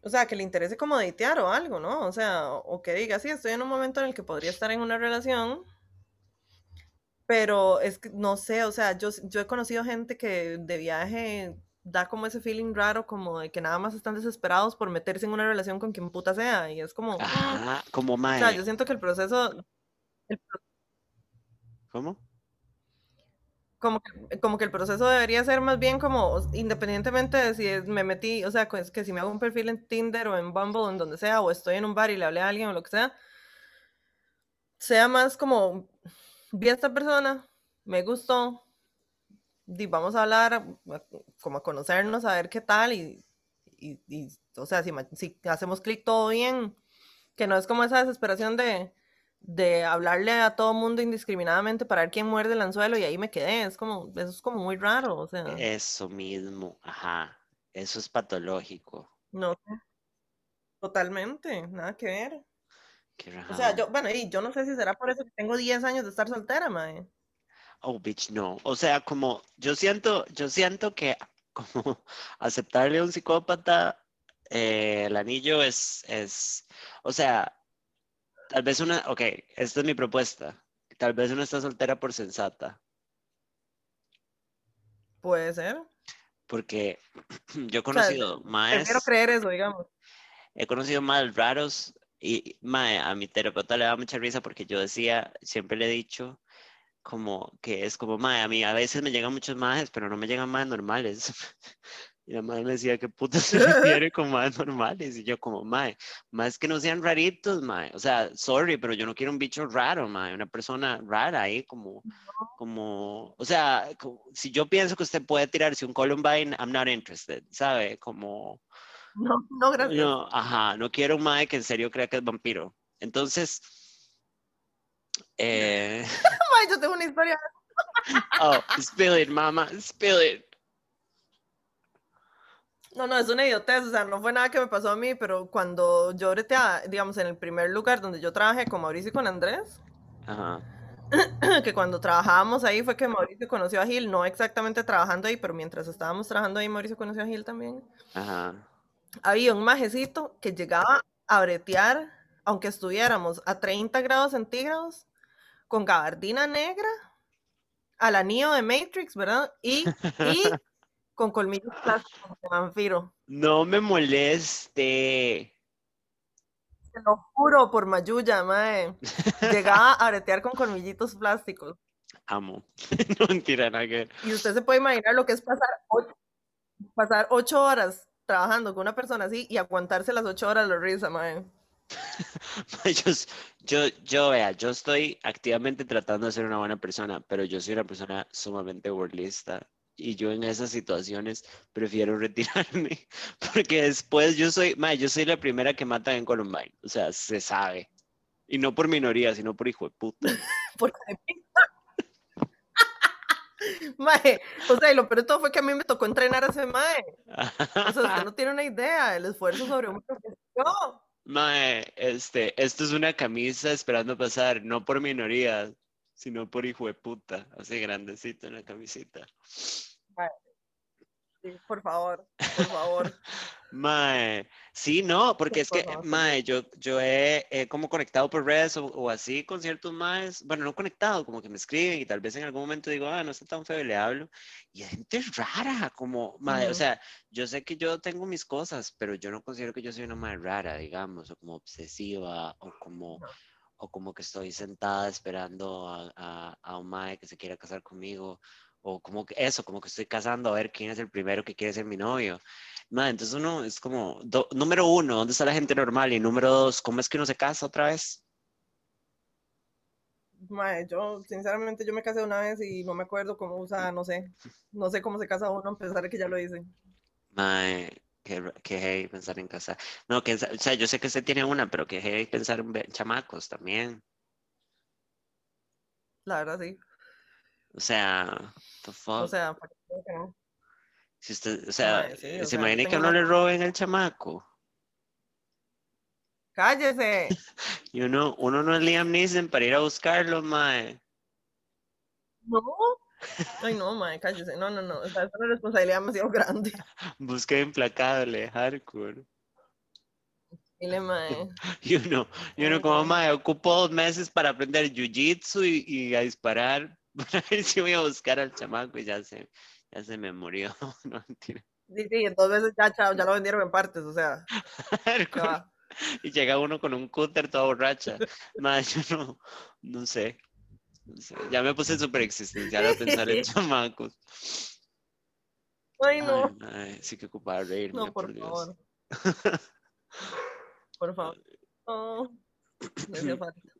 S2: o sea, que le interese como datear o algo, ¿no? O sea, o, que diga, sí, estoy en un momento en el que podría estar en una relación, pero es que, no sé, o sea, yo, yo he conocido gente que de viaje da como ese feeling raro, como de que nada más están desesperados por meterse en una relación con quien puta sea, y es como,
S1: Ajá, como
S2: o sea,
S1: mae.
S2: yo siento que el proceso, el
S1: ¿Cómo?
S2: Como que, como que el proceso debería ser más bien como, independientemente de si me metí, o sea, pues, que si me hago un perfil en Tinder o en Bumble o en donde sea, o estoy en un bar y le hablé a alguien o lo que sea, sea más como, vi a esta persona, me gustó, di, vamos a hablar, como a conocernos, a ver qué tal y, y, y, o sea, si, si hacemos clic todo bien, que no es como esa desesperación de, de hablarle a todo mundo indiscriminadamente para ver quién muerde el anzuelo y ahí me quedé, es como, eso es como muy raro, o sea,
S1: Eso mismo, ajá. Eso es patológico.
S2: no totalmente, nada que ver.
S1: Qué
S2: O sea, yo, bueno, y yo no sé si será por eso que tengo 10 años de estar soltera, mae.
S1: Oh, bitch, no. O sea, como yo siento, yo siento que como aceptarle a un psicópata eh, el anillo es, es, o sea, tal vez una, ok, esta es mi propuesta. Tal vez una está soltera por sensata,
S2: Puede ser.
S1: porque yo he
S2: O sea,
S1: conocido
S2: prefiero
S1: maes,
S2: creer eso, digamos.
S1: he conocido más raros y mae, a mi terapeuta le da mucha risa porque yo decía, siempre le he dicho como que es como, mae, a mí a veces me llegan muchos maes, pero no me llegan más normales. Y la madre me decía, ¿qué puta se refiere con más normales? Y yo como, mae, más que no sean raritos, mae. O sea, sorry, pero yo no quiero un bicho raro, mae. Una persona rara ahí como, como, o sea, si yo pienso que usted puede tirarse un Columbine, I'm not interested, ¿sabe? Como,
S2: No, no, gracias.
S1: no, ajá, no quiero un mae que en serio crea que es vampiro. Entonces, eh,
S2: Ay, yo tengo una historia.
S1: oh, spill it, mama, spill it.
S2: No, no, es una idiotez, o sea, no fue nada que me pasó a mí, pero cuando yo breteaba, digamos, en el primer lugar donde yo trabajé con Mauricio y con Andrés,
S1: Ajá,
S2: que cuando trabajábamos ahí fue que Mauricio conoció a Gil, no exactamente trabajando ahí, pero mientras estábamos trabajando ahí, Mauricio conoció a Gil también.
S1: ajá.
S2: Había un majecito que llegaba a bretear, aunque estuviéramos a 30 grados centígrados, con gabardina negra, al anillo de Matrix, ¿verdad? Y, y con colmillos plásticos de Manfiro.
S1: No me moleste.
S2: Te lo juro por Mayuya, mae. Llegaba a bretear con colmillitos plásticos.
S1: Amo. No mentira, nada que.
S2: Y usted se puede imaginar lo que es pasar ocho, pasar ocho horas trabajando con una persona así y aguantarse las ocho horas la risa, mae.
S1: Yo, yo, yo, vea, yo estoy activamente tratando de ser una buena persona, pero yo soy una persona sumamente burlista. Y yo en esas situaciones prefiero retirarme, porque después yo soy, mae, yo soy la primera que matan en Columbine. O sea, se sabe. Y no por minoría, sino por hijo de puta.
S2: Porque Mae, o sea, y lo peor de todo fue que a mí me tocó entrenar a ese mae. O sea, usted no tiene una idea el esfuerzo sobre un profesor.
S1: Mae, este, esto es una camisa esperando pasar, no por minoría, sino por hijo de puta. Así grandecito en la camisita.
S2: Sí, por favor, por favor.
S1: Mae, sí, no, porque es que, mae, yo, yo he, como conectado por redes o, así con ciertos maes, bueno, no conectado, como que me escriben y tal vez en algún momento digo, ah, no está tan feo y le hablo. Y hay gente rara, como, mae, o sea, yo sé que yo tengo mis cosas, pero yo no considero que yo soy una mae rara, digamos, o como obsesiva, o como, o como que estoy sentada esperando a, a, un mae que se quiera casar conmigo, o como que eso, como que estoy casando a ver quién es el primero que quiere ser mi novio entonces uno es como, número uno, ¿dónde está la gente normal? Y número dos, ¿cómo es que uno se casa otra vez?
S2: yo, sinceramente, yo me casé una vez y no me acuerdo cómo usa, no sé, no sé cómo se casa uno, a pesar de que ya lo hice.
S1: Mae, que, que pensar en casar. No, que, o sea, yo sé que usted tiene una, pero que pensar en chamacos también.
S2: La verdad, sí.
S1: O sea,
S2: the fuck? O sea, ¿para qué no?
S1: Si usted, o sea, se imagina que no le roben el chamaco.
S2: Cállese.
S1: Y uno, uno no es Liam Neeson para ir a buscarlo, mae.
S2: No. Ay, no, mae, cállese. No, no, no. O sea, es una responsabilidad demasiado grande.
S1: Busca implacable, hardcore.
S2: Dile, mae.
S1: Y uno, y uno como, mae, ocupo dos meses para aprender jiu-jitsu y, y, a disparar. Para ver si voy a buscar al chamaco y ya sé ya se me murió. no
S2: mentira. Sí, sí, entonces ya, chao, ya lo vendieron en partes, o sea.
S1: y llega uno con un cúter toda borracha. Más, yo no, no sé. Ya me puse súper existencial a pensar en chamacos.
S2: Ay, no.
S1: Ay, sí que ocupaba reírme,
S2: no, por, favor. por favor. No,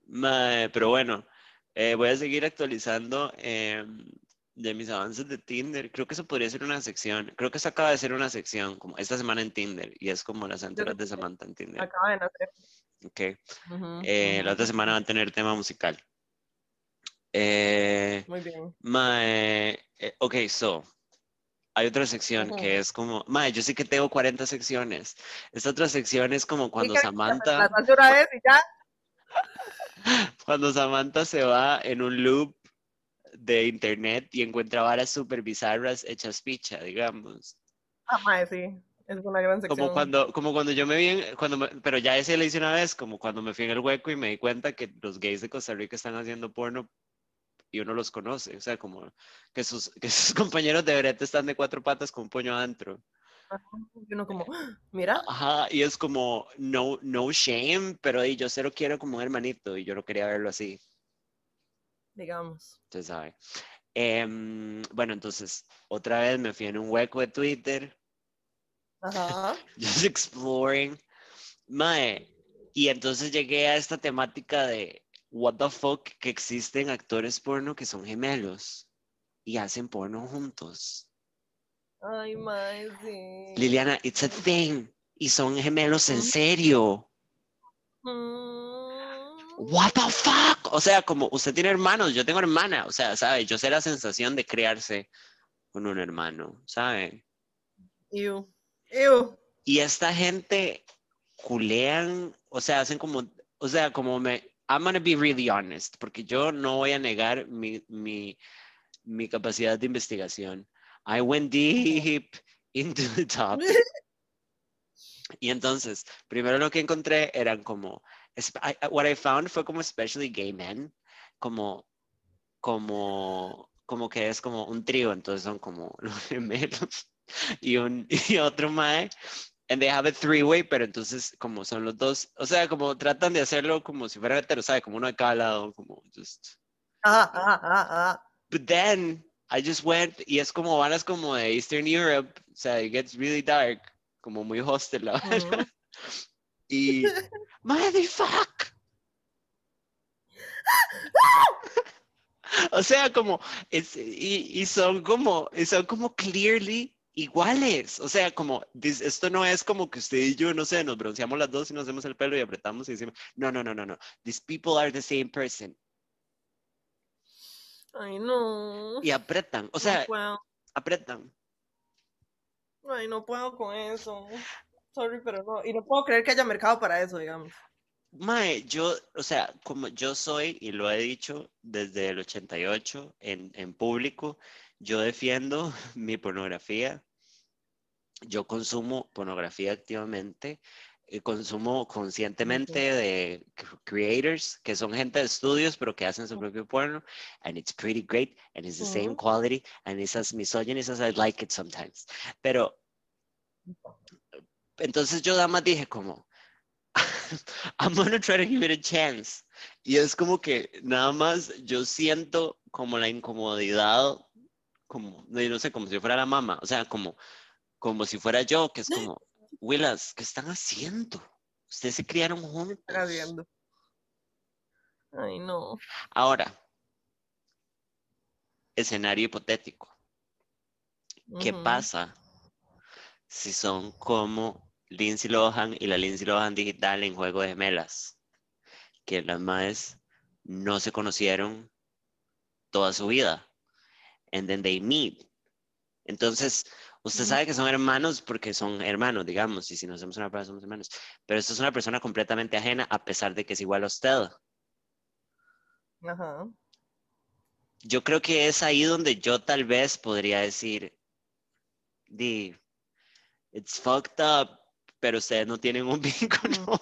S1: no pero bueno, eh, voy a seguir actualizando. Eh, de mis avances de Tinder. Creo que eso podría ser una sección. Creo que eso acaba de ser una sección, como esta semana en Tinder, y es como las enteras de Samantha en Tinder.
S2: Acaba de nacer.
S1: Ok. Eh, la otra semana va a tener tema musical. Eh,
S2: Muy bien.
S1: Mae, eh, ok, so. Hay otra sección que es como, mae, yo sé que tengo 40 secciones. Esta otra sección es como cuando Samantha. cuando Samantha se va en un loop de internet y encuentra varas súper bizarras hechas picha, digamos.
S2: Ah, sí. Es una gran sección.
S1: Como cuando, como cuando yo me vi, en, cuando pero ya ese lo hice una vez, como cuando me fui en el hueco y me di cuenta que los gays de Costa Rica están haciendo porno y uno los conoce, o sea, como que sus, que sus compañeros de brete están de cuatro patas con un puño adentro.
S2: Y uno como, ¡Ah! mira.
S1: Ajá, y es como, no, no shame, pero yo cero quiero como un hermanito y yo no quería verlo así
S2: digamos.
S1: Usted sabe. Em, bueno, entonces, otra vez me fui en un hueco de Twitter.
S2: Ajá.
S1: Just exploring. Mae. Y entonces llegué a esta temática de what the fuck que existen actores porno que son gemelos y hacen porno juntos.
S2: Ay, mae, sí.
S1: Liliana, it's a thing. Y son gemelos en serio.
S2: Mm
S1: what the fuck? O sea, como usted tiene hermanos, yo tengo hermana, o sea, ¿sabe? Yo sé la sensación de criarse con un hermano, ¿sabe?
S2: Ew. Ew.
S1: Y esta gente culean, o sea, hacen como, o sea, como me, I'm gonna be really honest, porque yo no voy a negar mi, mi, mi capacidad de investigación. I went deep into the topic. y entonces, primero lo que encontré eran como I, what I found fue como especially gay men, como, como, como que es como un trío, entonces son como los gemelos y, un, y otro mae, and they have a three-way, pero entonces como son los dos, o sea, como tratan de hacerlo como si fuera hetero, ¿sabe? Como uno de cada lado, como just...
S2: Ah, ah, ah, ah.
S1: But then, I just went, y es como vanas como de Eastern Europe, o sea, it gets really dark, como muy hostel, la verdad. Y, motherfuck. o sea, como, es, y, y, son como, son como clearly iguales. O sea, como, esto no es como que usted y yo, no sé, nos bronceamos las dos y nos hacemos el pelo y apretamos y decimos, no, no, no, no, no. These people are the same person.
S2: Ay, no.
S1: Y apretan, o sea, apretan.
S2: Ay, no puedo con eso. Sorry, pero no. Y no puedo creer que haya mercado para eso, digamos.
S1: Mae, yo, o sea, como yo soy, y lo he dicho desde el 88 en, en público, yo defiendo mi pornografía. yo consumo pornografía activamente, eh, consumo conscientemente de creators, que son gente de estudios, pero que hacen su propio porno, and it's pretty great, and it's the same quality, and it's as misogynist as I like it sometimes. Pero, entonces yo nada más dije como, I'm gonna try to give it a chance. Y es como que nada más yo siento como la incomodidad, como, no sé, como si fuera la mamá, o sea, como como si fuera yo, que es como, Willas, ¿qué están haciendo? Ustedes se criaron juntos.
S2: Haciendo. Ay, no.
S1: Ahora, escenario hipotético. ¿Qué pasa si son como Lindsay Lohan y la Lindsay Lohan digital en Juego de Gemelas? Que las madres no se conocieron toda su vida. And then they meet. Entonces, Usted sabe que son hermanos porque son hermanos, digamos, y si nos hacemos una prueba somos hermanos. Pero esto es una persona completamente ajena a pesar de que es igual a usted. Ajá. Yo creo que es ahí donde yo tal vez podría decir, di, it's fucked up, pero ustedes no tienen un vínculo.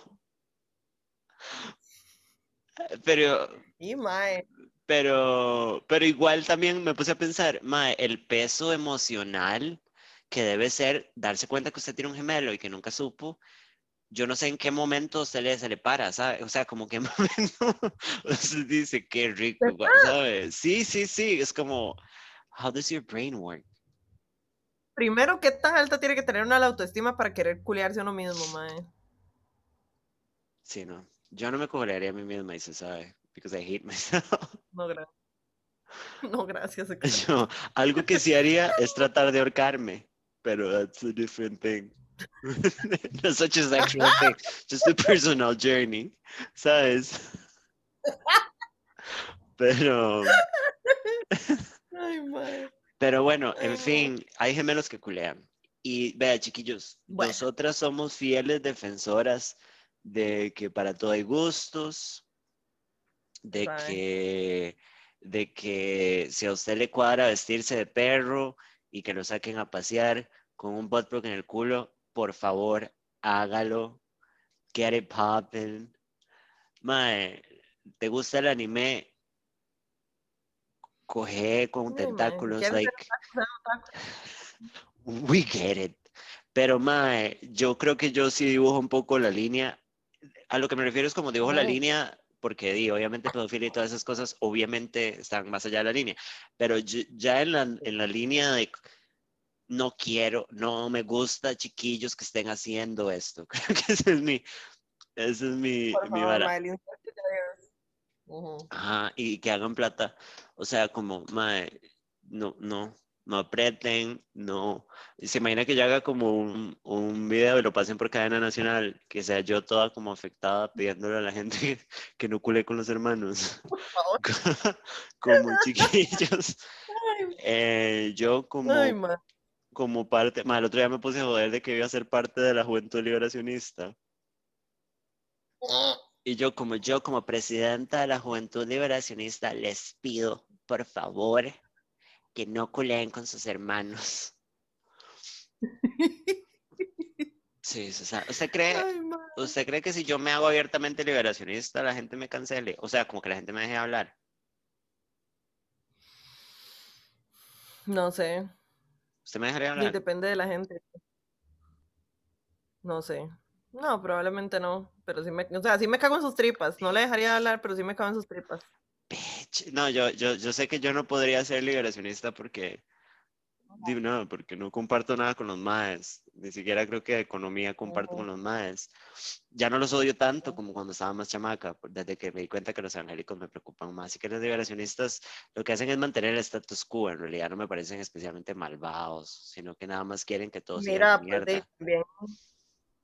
S1: pero...
S2: Y mae.
S1: Pero, pero igual también me puse a pensar, mae, el peso emocional que debe ser darse cuenta que usted tiene un gemelo y que nunca supo, yo no sé en qué momento se le, se le para, ¿sabe? O sea, como qué momento usted dice, qué rico, ¿sabe? Sí, sí, sí, es como, how does your brain work?
S2: Primero, ¿qué tan alta tiene que tener una autoestima para querer culiarse a uno mismo, mae?
S1: Sí, no. Yo no me culiaría a mí misma, y se sabe, because I hate myself.
S2: No, gracias. No, gracias.
S1: Yo, algo que sí haría es tratar de ahorcarme pero that's a different thing. no such a sexual thing, just a personal journey, ¿sabes? Pero. Ay, pero bueno, en fin, hay gemelos que culean. Y vea, chiquillos, nosotras somos fieles defensoras de que para todo hay gustos, de que, de que si a usted le cuadra vestirse de perro, y que lo saquen a pasear con un buttplug en el culo, por favor, hágalo. Get it poppin'. Mae, ¿te gusta el anime? Coge con tentáculos, like. We get it. Pero, mae, yo creo que yo sí dibujo un poco la línea. A lo que me refiero es como dibujo la línea porque di, obviamente pedofilia y todas esas cosas obviamente están más allá de la línea, pero ya en la, en la línea de no quiero, no me gusta chiquillos que estén haciendo esto. Creo que ese es mi, ese es mi, mi Ajá, y que hagan plata. O sea, como, mae, no, no, no aprieten, no. Se imagina que yo haga como un, un, video y lo pasen por cadena nacional, que sea yo toda como afectada pidiéndole a la gente que, no cule con los hermanos. como chiquillos. Eh, yo como, como parte, el otro día me puse a joder de que iba a ser parte de la juventud liberacionista. Y yo como yo como presidenta de la juventud liberacionista les pido, por favor, que no culeen con sus hermanos. Sí, o sea, ¿usted cree, ¿usted cree que si yo me hago abiertamente liberacionista, la gente me cancele? O sea, como que la gente me deje hablar.
S2: No sé.
S1: ¿Usted me dejaría hablar?
S2: depende de la gente. No sé. No, probablemente no. Pero sí me, o sea, sí me cago en sus tripas. No le dejaría hablar, pero sí me cago en sus tripas.
S1: No, yo, yo, yo sé que yo no podría ser liberacionista porque, no, porque no comparto nada con los maes. Ni siquiera creo que economía comparto con los maes. Ya no los odio tanto como cuando estaba más chamaca, desde que me di cuenta que los evangélicos me preocupan más. Así que los liberacionistas lo que hacen es mantener el status quo. En realidad no me parecen especialmente malvados, sino que nada más quieren que todos
S2: Mira, pues, bien,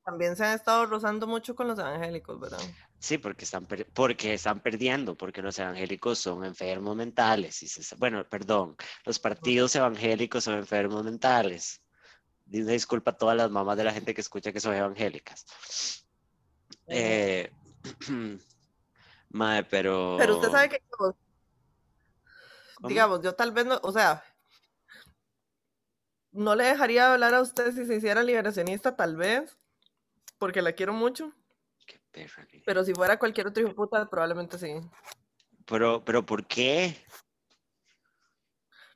S2: también se han estado rozando mucho con los evangélicos, ¿verdad?
S1: Sí, porque están, porque están perdiendo, porque los evangélicos son enfermos mentales. Y bueno, perdón, los partidos evangélicos son enfermos mentales. Disculpa a todas las mamás de la gente que escucha que son evangélicas. Eh, madre, pero...
S2: Pero usted sabe que, digamos, yo tal vez no, o sea, no le dejaría hablar a usted si se hiciera liberacionista, tal vez, porque la quiero mucho.
S1: Qué perra. Lili.
S2: Pero si fuera cualquier otro hijo puta, probablemente sí.
S1: Pero, pero ¿por qué?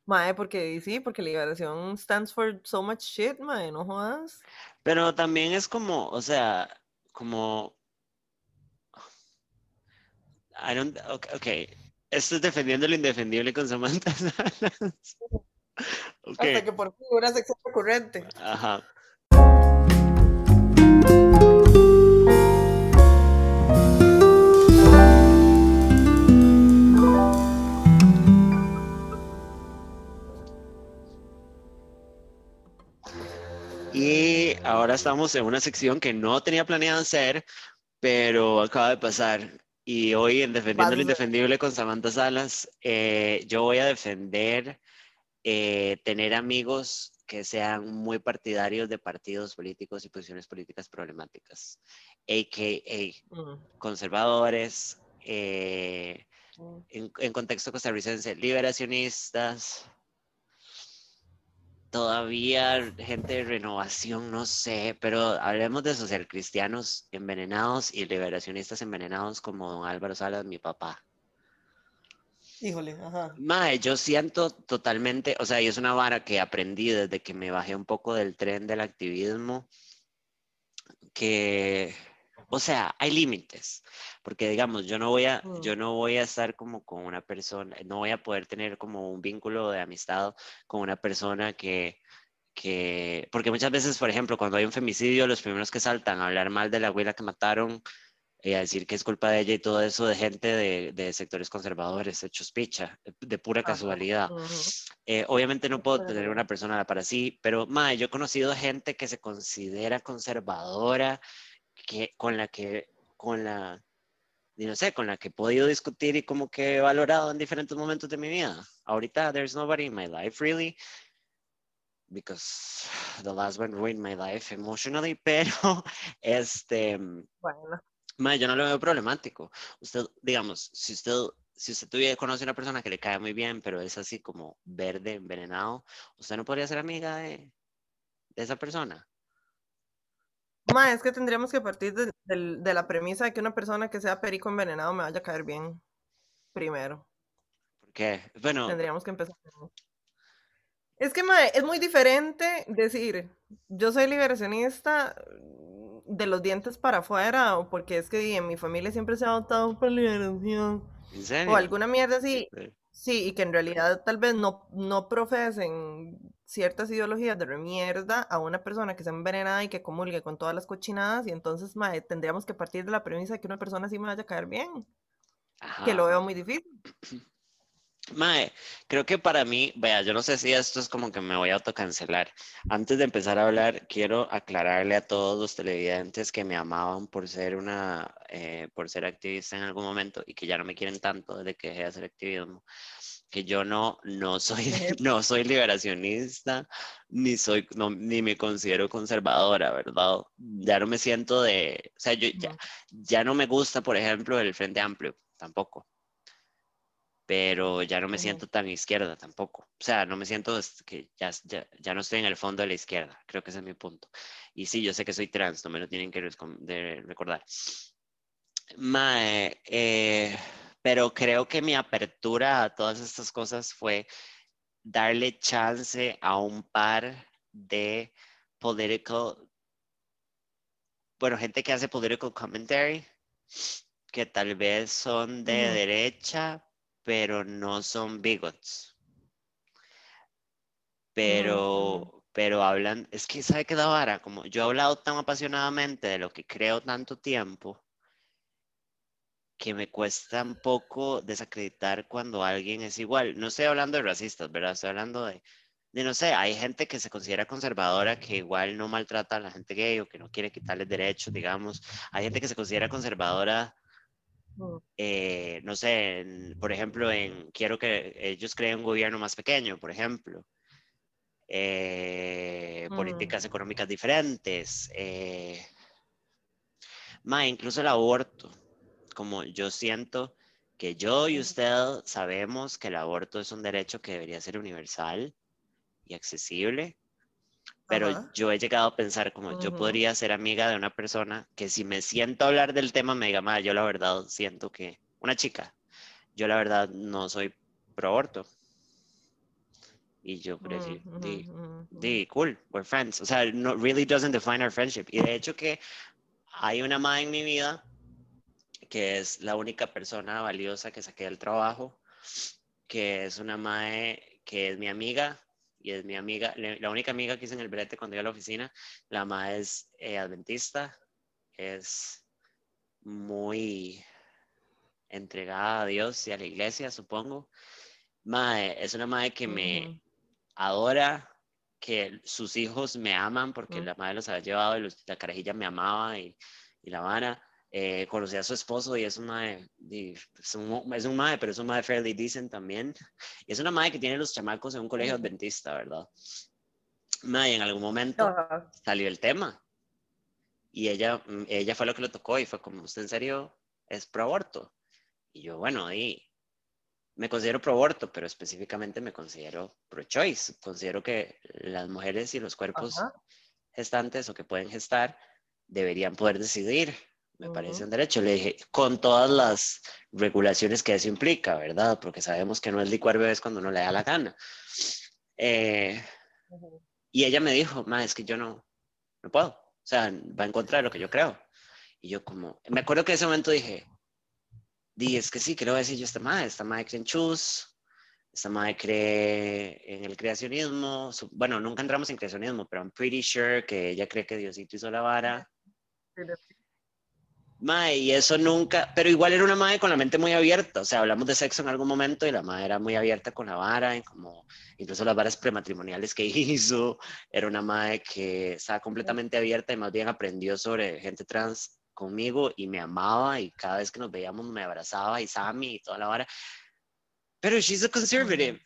S2: Mae, porque sí, porque liberación stands for so much shit, mae, no jodas.
S1: Pero también es como, o sea, como... I don't, ok, okay. Esto es defendiendo lo indefendible con Samantha Salas. Ok,
S2: Hasta que por fin una sección recurrente.
S1: ajá. Y ahora estamos en una sección que no tenía planeado hacer, pero acaba de pasar. Y hoy en Defendiendo lo Indefendible con Samantha Salas, eh, yo voy a defender eh, tener amigos que sean muy partidarios de partidos políticos y posiciones políticas problemáticas, a.k.a.
S2: Mm,
S1: conservadores, eh,
S2: mm.
S1: en, en contexto costarricense, liberacionistas, todavía gente de renovación, no sé, pero hablemos de socialcristianos envenenados y liberacionistas envenenados como don Álvaro Salas, mi papá.
S2: Híjole, ajá.
S1: Mae, yo siento totalmente, o sea, y es una vara que aprendí desde que me bajé un poco del tren del activismo, que, o sea, hay límites, porque digamos, yo no voy a,
S2: Mm.
S1: yo no voy a estar como con una persona, no voy a poder tener como un vínculo de amistad con una persona que, que, porque muchas veces, por ejemplo, cuando hay un femicidio, los primeros que saltan a hablar mal de la abuela que mataron y a decir que es culpa de ella y todo eso de gente de, de sectores conservadores, hechos picha, de, pura
S2: Ajá,
S1: casualidad. Eh, obviamente no puedo tener una persona para sí, pero mae, yo he conocido gente que se considera conservadora, que, con la que, con la, no sé, con la que he podido discutir y como que he valorado en diferentes momentos de mi vida. Ahorita, there's nobody in my life really, because the last one ruined my life emotionally, pero este,
S2: Bueno,
S1: mae, yo no lo veo problemático. Usted, digamos, si usted, si usted tuviera, conoce a una persona que le cae muy bien, pero es así como verde, envenenado, usted no podría ser amiga de, de esa persona.
S2: Ma, es que tendríamos que partir de, del- de la premisa de que una persona que sea perico envenenado me vaya a caer bien primero.
S1: Porque, bueno,
S2: Tendríamos que empezar. por. Es que, mae, es muy diferente decir, yo soy liberacionista mm, de los dientes para afuera, o porque es que en mi familia siempre se ha votado por liberación,
S1: en serio.
S2: o alguna mierda así,
S1: Sí.
S2: sí, y que en realidad tal vez no, no profesen ciertas ideologías de remierda a una persona que sea envenenada y que comulgue con todas las cochinadas, y entonces, mae, tendríamos que partir de la premisa de que una persona así me vaya a caer bien, que lo
S1: Ajá.
S2: veo muy difícil.
S1: Mae, creo que para mí, vea, yo no sé si esto es como que me voy a autocancelar. Antes de empezar a hablar, quiero aclararle a todos los televidentes que me amaban por ser una, eh, por ser activista en algún momento y que ya no me quieren tanto desde que dejé de hacer activismo, que yo no, no soy, no soy liberacionista, ni soy, no, ni me considero conservadora, ¿verdad? Ya no me siento de, o sea, yo ya, ya no me gusta, por ejemplo, el Frente Amplio, tampoco pero ya no me siento tan izquierda tampoco. O sea, no me siento es- que ya, ya, ya no estoy en el fondo de la izquierda. Creo que ese es mi punto. Y sí, yo sé que soy trans, no me lo tienen que recordar. Mae, eh, pero creo que mi apertura a todas estas cosas fue darle chance a un par de political, bueno, gente que hace political commentary, que tal vez son de derecha, pero no son bigots. Pero, pero hablan, es que, ¿sabe qué da vara? Como yo he hablado tan apasionadamente de lo que creo tanto tiempo, que me cuesta un poco desacreditar cuando alguien es igual. No estoy hablando de racistas, ¿verdad? Estoy hablando de, de, no sé, hay gente que se considera conservadora que igual no maltrata a la gente gay o que no quiere quitarles derechos, digamos. Hay gente que se considera conservadora
S2: Ujú.
S1: eh, no sé, en- por ejemplo, en quiero que ellos creen un gobierno más pequeño, por ejemplo, eh,
S2: Mm.
S1: políticas económicas diferentes, eh, ma, incluso el aborto, como yo siento que yo y usted sabemos que el aborto es un derecho que debería ser universal y accesible, pero yo he llegado a pensar como yo podría ser amiga de una persona que si me siento a hablar del tema me diga, yo la verdad siento que, una chica, yo la verdad no soy pro aborto. Y yo decir, di, cool, we're friends. O sea, no, really doesn't define our friendship. Y de hecho que hay una madre en mi vida que es la única persona valiosa que saqué del trabajo, que es una madre que es mi amiga, y es mi amiga, la única amiga que hice en el brete cuando iba a la oficina. La madre es eh, adventista, es muy entregada a Dios y a la iglesia, supongo. Mae, es una madre que me adora, que sus hijos me aman porque la madre los había llevado y la carajilla me amaba y, y la vara. Eh, conocí a su esposo y es un mae, es un, es un mae, pero es un mae fairly decent también. Y es una mae que tiene los chamacos en un colegio adventista, ¿verdad? Mae, en algún momento salió el tema y ella, mm, ella fue lo que lo tocó y fue como, ¿usted en serio es pro aborto? Y yo, bueno, y me considero pro aborto, pero específicamente me considero pro choice. Considero que las mujeres y los cuerpos gestantes o que pueden gestar deberían poder decidir me parece un derecho. Le dije, con todas las regulaciones que eso implica, ¿verdad? Porque sabemos que no es licuar bebés cuando no le da la gana. Eh, y ella me dijo, ma, es que yo no, no puedo. O sea, va en contra de lo que yo creo. Y yo como, me acuerdo que en ese momento dije, di, es que sí, ¿qué le voy a decir yo esta madre? Esta madre cree en chus, esta madre cree en el creacionismo. Bueno, nunca entramos en creacionismo, pero I'm pretty sure que ella cree que Diosito hizo la vara. Mae, y eso nunca, pero igual era una madre con la mente muy abierta, o sea, hablamos de sexo en algún momento y la madre era muy abierta con la vara, y como incluso las varas prematrimoniales que hizo, era una madre que estaba completamente abierta y más bien aprendió sobre gente trans conmigo y me amaba y cada vez que nos veíamos me abrazaba y Sammy y toda la vara. Pero she's a conservative.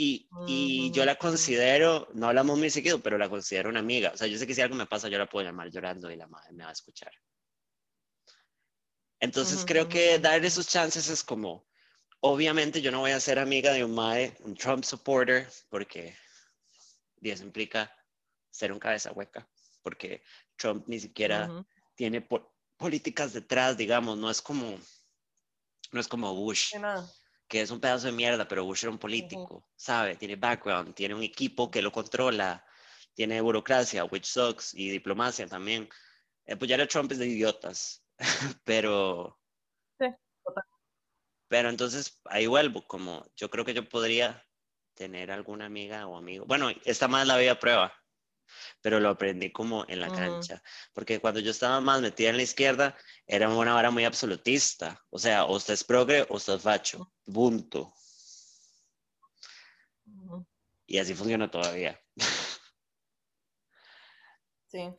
S1: Y, y, yo la considero, no hablamos muy seguido, pero la considero una amiga. O sea, yo sé que si algo me pasa, yo la puedo llamar llorando y la madre me va a escuchar. Entonces creo que dar esos chances es como, obviamente yo no voy a ser amiga de un mae, un Trump supporter, porque eso implica ser un cabeza hueca, porque Trump ni siquiera tiene políticas detrás, digamos, no es como, no es como Bush que es un pedazo de mierda, pero Bush era un político, ¿sabe? Tiene background, tiene un equipo que lo controla, tiene burocracia, which sucks, y diplomacia también. Apoyar a Trump es de idiotas, pero... Sí, Pero entonces ahí vuelvo, como yo creo que yo podría tener alguna amiga o amigo. Bueno, esta más la había prueba, pero lo aprendí como en la cancha, porque cuando yo estaba más metida en la izquierda, era una vara muy absolutista, o sea, o usted es progre o usted es facho, punto. Y así funciona todavía.
S2: Sí.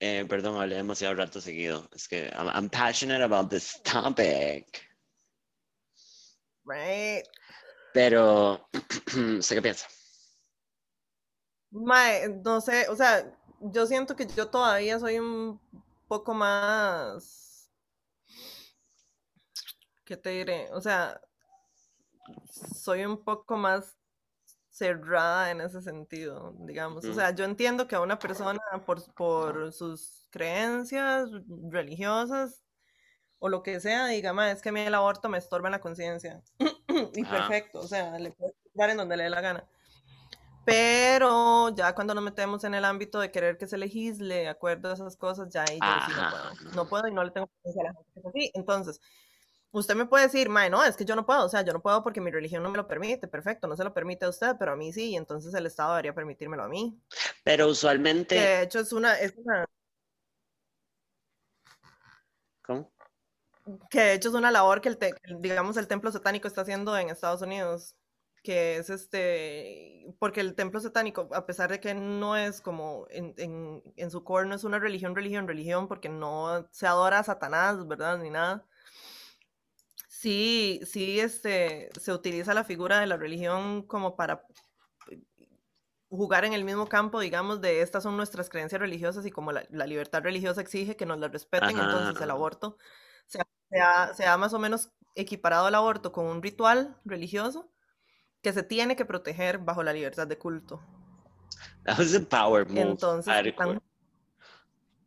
S1: Eh, perdón, hablé demasiado rato seguido. Es que I'm, I'm passionate about this topic.
S2: Right.
S1: Pero, ¿usted qué piensa?
S2: No sé, o sea, yo siento que yo todavía soy un poco más. ¿Qué te diré? O sea, soy un poco más cerrada en ese sentido, digamos. O sea, yo entiendo que a una persona por, por sus creencias religiosas o lo que sea, diga, es que a mí el aborto me estorba en la conciencia. y perfecto, o sea, le puedo dar en donde le dé la gana. Pero ya cuando nos metemos en el ámbito de querer que se legisle de acuerdo a esas cosas, ya ahí yo sí no puedo. No puedo y no le tengo paciencia a la gente que es así. Entonces, usted me puede decir, mae, no, es que yo no puedo, o sea, yo no puedo porque mi religión no me lo permite, perfecto, no se lo permite a usted, pero a mí sí, y entonces el Estado debería permitírmelo a mí.
S1: Pero usualmente...
S2: de hecho es una... Es una...
S1: ¿Cómo?
S2: Que de hecho es una labor que, el digamos, el templo satánico está haciendo en Estados Unidos que es este, porque el templo satánico, a pesar de que no es como en, en, en, su core, no es una religión, religión, religión, porque no se adora a Satanás, ¿verdad? Ni nada. Sí, sí, este, se utiliza la figura de la religión como para jugar en el mismo campo, digamos, de estas son nuestras creencias religiosas y como la, la libertad religiosa exige que nos la respeten, entonces el aborto se se, ha, se ha más o menos equiparado al aborto con un ritual religioso que se tiene que proteger bajo la libertad de culto.
S1: That was a power move.
S2: Entonces, están,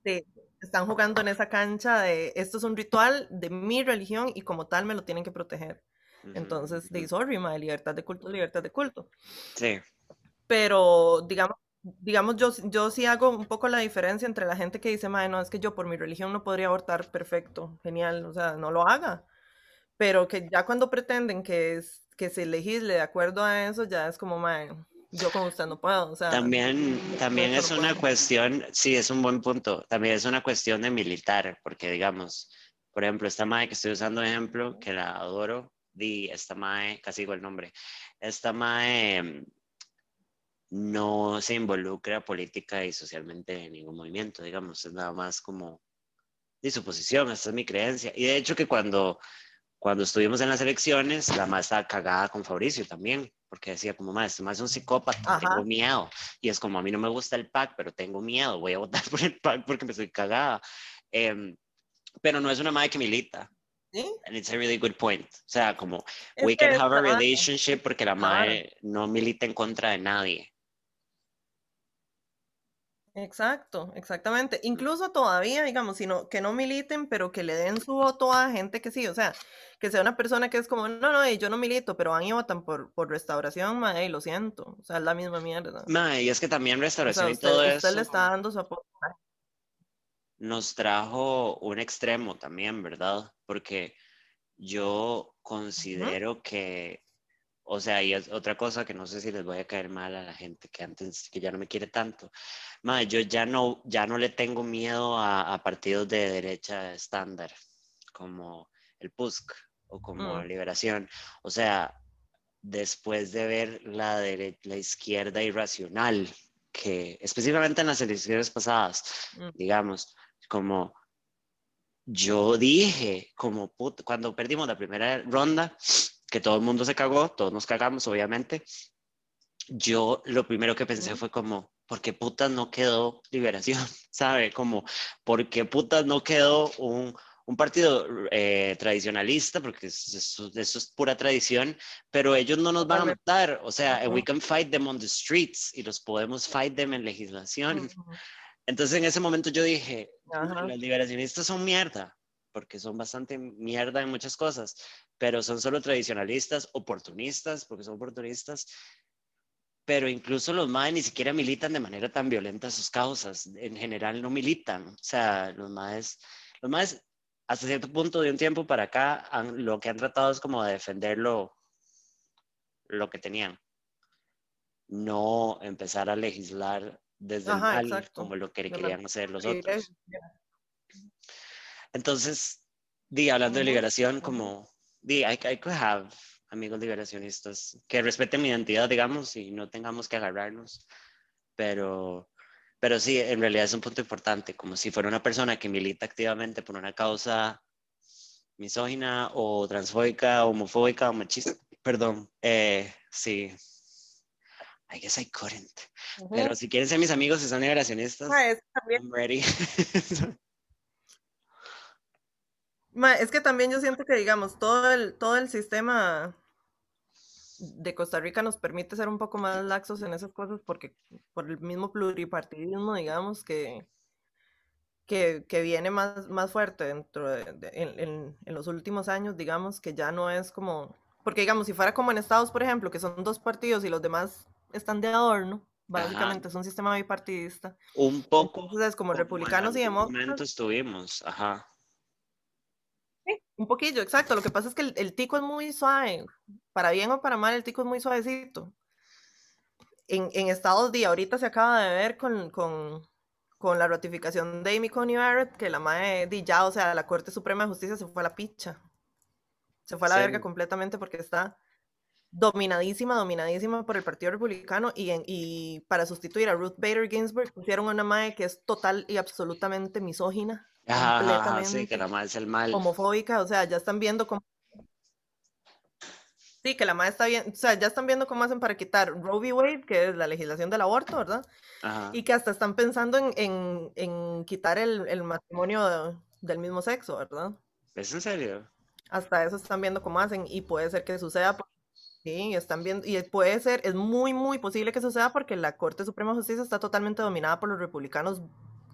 S2: sí, están jugando en esa cancha de esto es un ritual de mi religión y como tal me lo tienen que proteger. Entonces, de sorry, ma, libertad de culto, libertad de culto.
S1: Sí.
S2: Pero, digamos, digamos, yo, yo sí hago un poco la diferencia entre la gente que dice, madre, no, es que yo por mi religión no podría abortar perfecto, genial, o sea, no lo haga. Pero que ya cuando pretenden que, es, que se legisle de acuerdo a eso, ya es como, madre, yo con usted no puedo. O sea,
S1: también también es una cuestión, sí, es un buen punto, también es una cuestión de militar, porque digamos, por ejemplo, esta madre que estoy usando de ejemplo, que la adoro, di esta mae, casi digo el nombre, esta mae no se involucra política y socialmente en ningún movimiento, digamos, es nada más como de su posición, esta es mi creencia. Y de hecho que cuando, cuando estuvimos en las elecciones, la más estaba cagada con Fabricio también, porque decía como, más, este más es un psicópata, tengo miedo. Y es como, a mí no me gusta el PAC, pero tengo miedo, voy a votar por el PAC porque me estoy cagada. Em, pero no es una madre que milita. ¿Sí? And it's a really good point. O sea, como, we can have a relationship porque la madre no milita en contra de nadie.
S2: Exacto, exactamente. Incluso todavía, digamos, sino que no militen, pero que le den su voto a gente que sí, o sea, que sea una persona que es como, no, no, yo no milito, pero van y votan por, por restauración, mae, lo siento, o sea, es la misma mierda.
S1: Mae, y es que también restauración y todo eso.
S2: Usted le está dando su apoyo.
S1: Nos trajo un extremo también, ¿verdad? Porque yo considero que o sea, y es otra cosa que no sé si les voy a caer mal a la gente que antes, que ya no me quiere tanto. Madre, yo ya no, ya no le tengo miedo a, partidos de derecha estándar, como el PUSC o como mm. Liberación. O sea, después de ver la, la izquierda irracional, que específicamente en las elecciones pasadas, mm. digamos, como yo dije, como cuando perdimos la primera ronda, que todo el mundo se cagó, todos nos cagamos, obviamente. Yo lo primero que pensé fue como, ¿por qué putas no quedó liberación? ¿Sabe? Como, ¿por qué putas no quedó un, un partido eh, tradicionalista? Porque eso, es pura tradición, pero ellos no nos van a matar. O sea, we can fight them on the streets y los podemos fight them en legislación. Entonces en ese momento yo dije, los liberacionistas son mierda porque son bastante mierda en muchas cosas, pero son solo tradicionalistas, oportunistas, porque son oportunistas, pero incluso los MAE ni siquiera militan de manera tan violenta sus causas, en general no militan, o sea, los MAES, los MAES hasta cierto punto de un tiempo para acá lo que han tratado es como de defender lo, lo que tenían, no empezar a legislar desde el mal, como lo que querían hacer los otros. Entonces, di, hablando de liberación, como, di, I, I could have amigos liberacionistas que respeten mi identidad, digamos, y no tengamos que agarrarnos, pero, pero sí, en realidad es un punto importante, como si fuera una persona que milita activamente por una causa misógina o transfóbica, homofóbica o machista, perdón, eh, sí. I guess I couldn't. Pero si quieren ser mis amigos y son liberacionistas, ah, I'm ready.
S2: es que también yo siento que, digamos, todo el, todo el sistema de Costa Rica nos permite ser un poco más laxos en esas cosas porque por el mismo pluripartidismo, digamos, que, que, viene más, más fuerte dentro de, en, los últimos años, digamos, que ya no es como, porque digamos, si fuera como en Estados, por ejemplo, que son dos partidos y los demás están de adorno, básicamente es un sistema bipartidista.
S1: Un poco.
S2: Entonces es como republicanos y demócratas.
S1: estuvimos, ajá
S2: un poquillo, exacto. Lo que pasa es que el, tico es muy suave. Para bien o para mal, el tico es muy suavecito. En, en Estados Unidos, ahorita se acaba de ver con, con, con la ratificación de Amy Coney Barrett, que la madre de ya, o sea, la Corte Suprema de Justicia se fue a la picha. Se fue a la verga completamente porque está dominadísima, dominadísima por el Partido Republicano y, y para sustituir a Ruth Bader Ginsburg pusieron una madre que es total y absolutamente misógina
S1: Ajá, sí, que la madre es el mal.
S2: Homofóbica, o sea, ya están viendo cómo. Sí, que la madre está bien, o sea, ya están viendo cómo hacen para quitar Roe v. Wade, que es la legislación del aborto, ¿verdad? Ajá. Y que hasta están pensando en, en, en quitar el, el matrimonio del mismo sexo, ¿verdad?
S1: ¿Es en serio?
S2: Hasta eso están viendo cómo hacen y puede ser que suceda. Sí, están viendo, y puede ser, es muy, muy posible que suceda porque la Corte Suprema de Justicia está totalmente dominada por los republicanos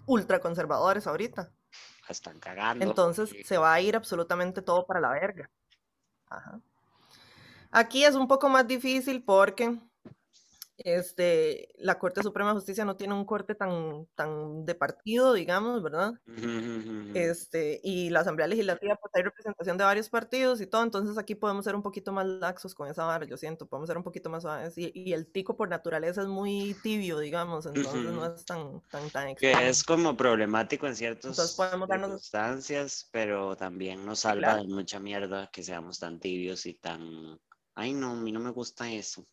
S2: ultraconservadores ahorita.
S1: Están cagando.
S2: Entonces se va a ir absolutamente todo para la verga. Ajá. Aquí es un poco más difícil porque este, la Corte Suprema de Justicia no tiene un corte tan, tan de partido, digamos, ¿verdad? Este, y la Asamblea Legislativa, pues hay representación de varios partidos y todo, entonces aquí podemos ser un poquito más laxos con esa vara, yo siento, podemos ser un poquito más suaves. Y, el tico por naturaleza es muy tibio, digamos, entonces no es tan, tan, tan
S1: Que es como problemático en ciertas circunstancias, pero también nos salva de mucha mierda que seamos tan tibios y tan... Ay, no, a mí no me gusta eso.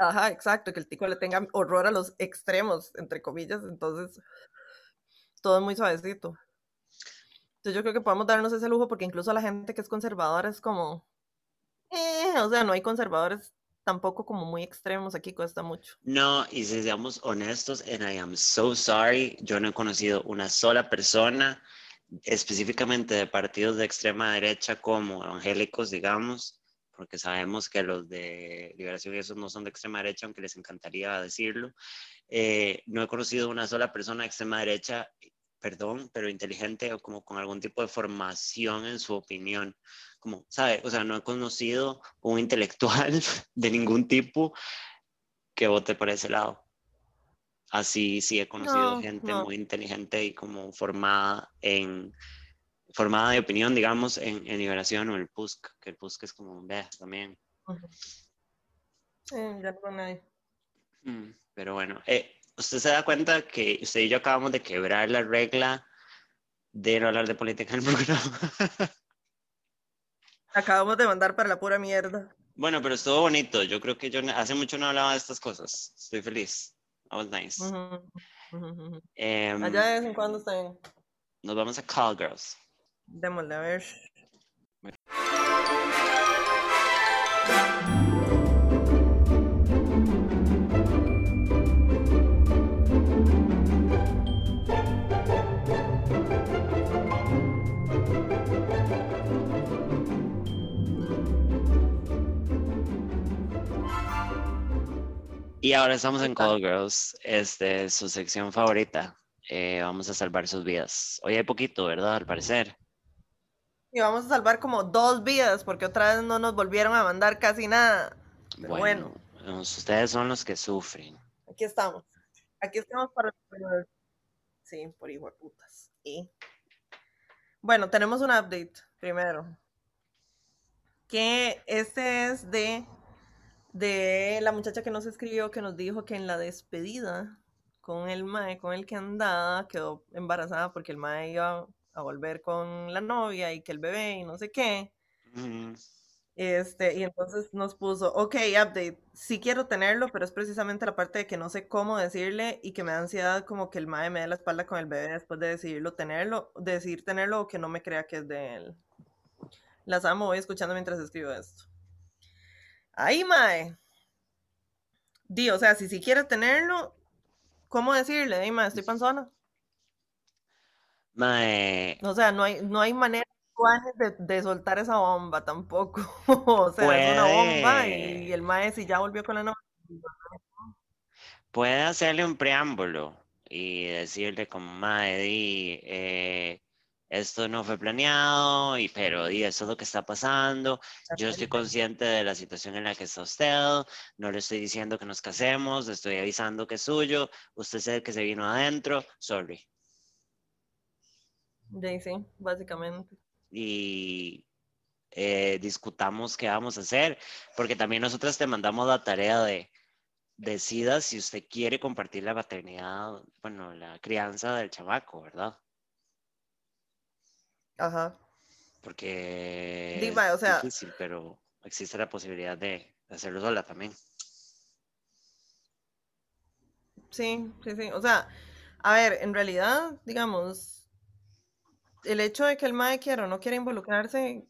S2: Ajá, exacto, que el tico le tenga horror a los extremos, entre comillas, entonces todo es muy suavecito. Entonces yo creo que podemos darnos ese lujo porque incluso la gente que es conservadora es como, eh, o sea, no hay conservadores tampoco como muy extremos, aquí cuesta mucho.
S1: No, y si seamos honestos, and I am so sorry, yo no he conocido una sola persona específicamente de partidos de extrema derecha como evangélicos, digamos, porque sabemos que los de liberación y esos no son de extrema derecha, aunque les encantaría decirlo. Eh, no he conocido una sola persona de extrema derecha, perdón, pero inteligente o como con algún tipo de formación en su opinión. Como, ¿sabe? O sea, no he conocido un intelectual de ningún tipo que vote por ese lado. Así sí he conocido gente muy inteligente y como formada en formada de opinión, digamos, en, en, Liberación o el PUSC, que el PUSC es como un B también.
S2: Sí, ya no.
S1: Mm, pero bueno, eh, usted se da cuenta que usted y yo acabamos de quebrar la regla de no hablar de política en el programa.
S2: Acabamos de mandar para la pura mierda.
S1: Bueno, pero estuvo bonito. Yo creo que yo hace mucho no hablaba de estas cosas. Estoy feliz. Was nice.
S2: Em, Allá de vez en cuando están.
S1: Nos vamos a Call Girls.
S2: Démosle a ver.
S1: Y ahora estamos en Call Girls, este, su sección favorita. Eh, vamos a salvar sus vidas. Hoy hay poquito, ¿verdad? Al parecer.
S2: Y vamos a salvar como dos vidas porque otra vez no nos volvieron a mandar casi nada. bueno,
S1: ustedes son los que sufren.
S2: Aquí estamos. Aquí estamos para... Sí, por hijo de putas. Y... Bueno, tenemos un update primero. Que este es de, de la muchacha que nos escribió, que nos dijo que en la despedida con el mae con el que andaba quedó embarazada porque el mae iba a volver con la novia y que el bebé y no sé qué. Este, y entonces nos puso, ok, update, sí quiero tenerlo, pero es precisamente la parte de que no sé cómo decirle y que me da ansiedad como que el mae me dé la espalda con el bebé después de decidirlo tenerlo, decidir tenerlo o que no me crea que es de él. Las amo, voy escuchando mientras escribo esto. Ahí, mae. Di, o sea, si sí quiere tenerlo, ¿cómo decirle? Di, mae, estoy panzona. O sea, no hay, no hay manera de, de soltar esa bomba tampoco. o sea, es una bomba y, el maestro ya volvió con la novia.
S1: Puede hacerle un preámbulo y decirle como, mae, eh, esto no fue planeado, y, pero di, eso es lo que está pasando. Yo estoy consciente de la situación en la que está usted. No le estoy diciendo que nos casemos, le estoy avisando que es suyo. Usted sabe que se vino adentro. Sorry.
S2: Sí, básicamente.
S1: Y eh, discutamos qué vamos a hacer, porque también nosotros te mandamos la tarea de decida si usted quiere compartir la paternidad, bueno, la crianza del chamaco, ¿verdad?
S2: Ajá.
S1: Porque
S2: es
S1: difícil, pero existe la posibilidad de hacerlo sola también.
S2: Sí, sí, sí. O sea, a ver, en realidad, digamos, el hecho de que el mae quiera o no quiera involucrarse,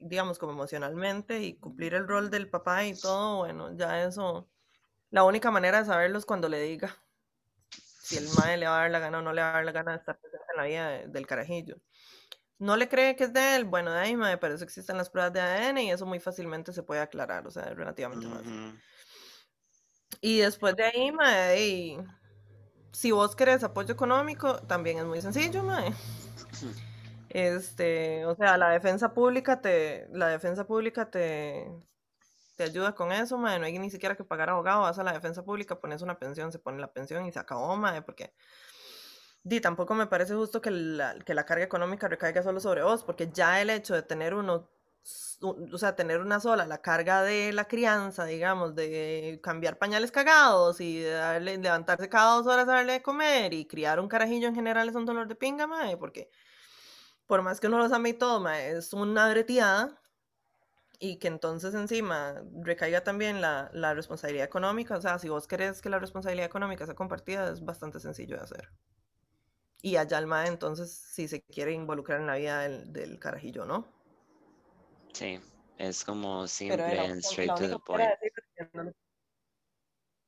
S2: digamos, como emocionalmente y cumplir el rol del papá y todo, bueno, ya eso, la única manera de saberlo es cuando le diga si el mae le va a dar la gana o no le va a dar la gana de estar presente en la vida del carajillo. no le cree que es de él, bueno, de ahí, mae, pero eso existen las pruebas de ADN y eso muy fácilmente se puede aclarar, o sea, es relativamente fácil. Y después de ahí, mae, y si vos querés apoyo económico, también es muy sencillo, mae. Este, o sea, la defensa pública te, la defensa pública te, te ayuda con eso, mae. No hay ni siquiera que pagar abogado, vas a la defensa pública, pones una pensión, se pone la pensión y se acabó, mae, porque di, tampoco me parece justo que la, que la carga económica recaiga solo sobre vos, porque ya el hecho de tener uno, o sea, tener una sola, la carga de la crianza, digamos, de cambiar pañales cagados y de darle, levantarse cada dos horas a darle de comer y criar un carajillo en general es un dolor de pinga, mae, porque por más que uno los ame y todo, mae, es una breteada y que entonces encima recaiga también la, la responsabilidad económica. O sea, si vos querés que la responsabilidad económica sea compartida, es bastante sencillo de hacer. Y allá el mae, entonces, si se quiere involucrar en la vida del, del carajillo, ¿no?
S1: Sí, es como
S2: Pero
S1: simple
S2: era
S1: and straight to the point.
S2: decirlo.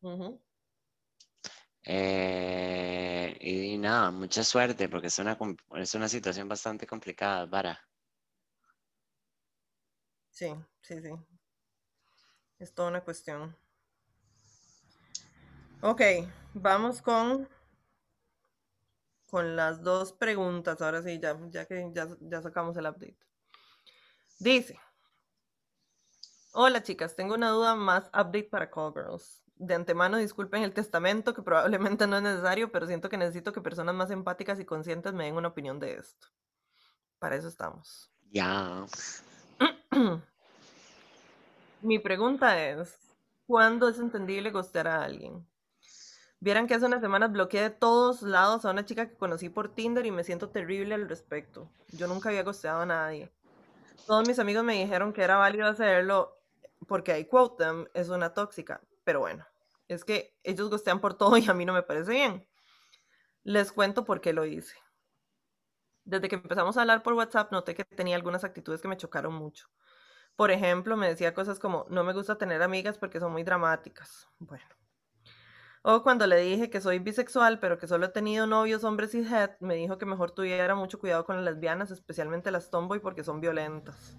S2: Ujú.
S1: Eh, y, nada, mucha suerte porque es una, es una situación bastante complicada, Vara.
S2: Sí, sí, sí. Es toda una cuestión. Ok, vamos con, con las dos preguntas. Ahora sí, ya, ya que ya, ya sacamos el update. Dice, hola chicas, tengo una duda más update para Call Girls. De antemano disculpen el testamento, que probablemente no es necesario, pero siento que necesito que personas más empáticas y conscientes me den una opinión de esto. Para eso estamos.
S1: Ya.
S2: Mi pregunta es, ¿cuándo es entendible gostear a alguien? Vieran que hace unas semanas bloqueé de todos lados a una chica que conocí por Tinder y me siento terrible al respecto. Yo nunca había gosteado a nadie. Todos mis amigos me dijeron que era válido hacerlo porque I quote them, es una tóxica. Pero bueno, es que ellos gostean por todo y a mí no me parece bien. Les cuento por qué lo hice. Desde que empezamos a hablar por WhatsApp noté que tenía algunas actitudes que me chocaron mucho. Por ejemplo, me decía cosas como, no me gusta tener amigas porque son muy dramáticas. Bueno. O cuando le dije que soy bisexual, pero que solo he tenido novios hombres y head, me dijo que mejor tuviera mucho cuidado con las lesbianas, especialmente las tomboy, porque son violentas.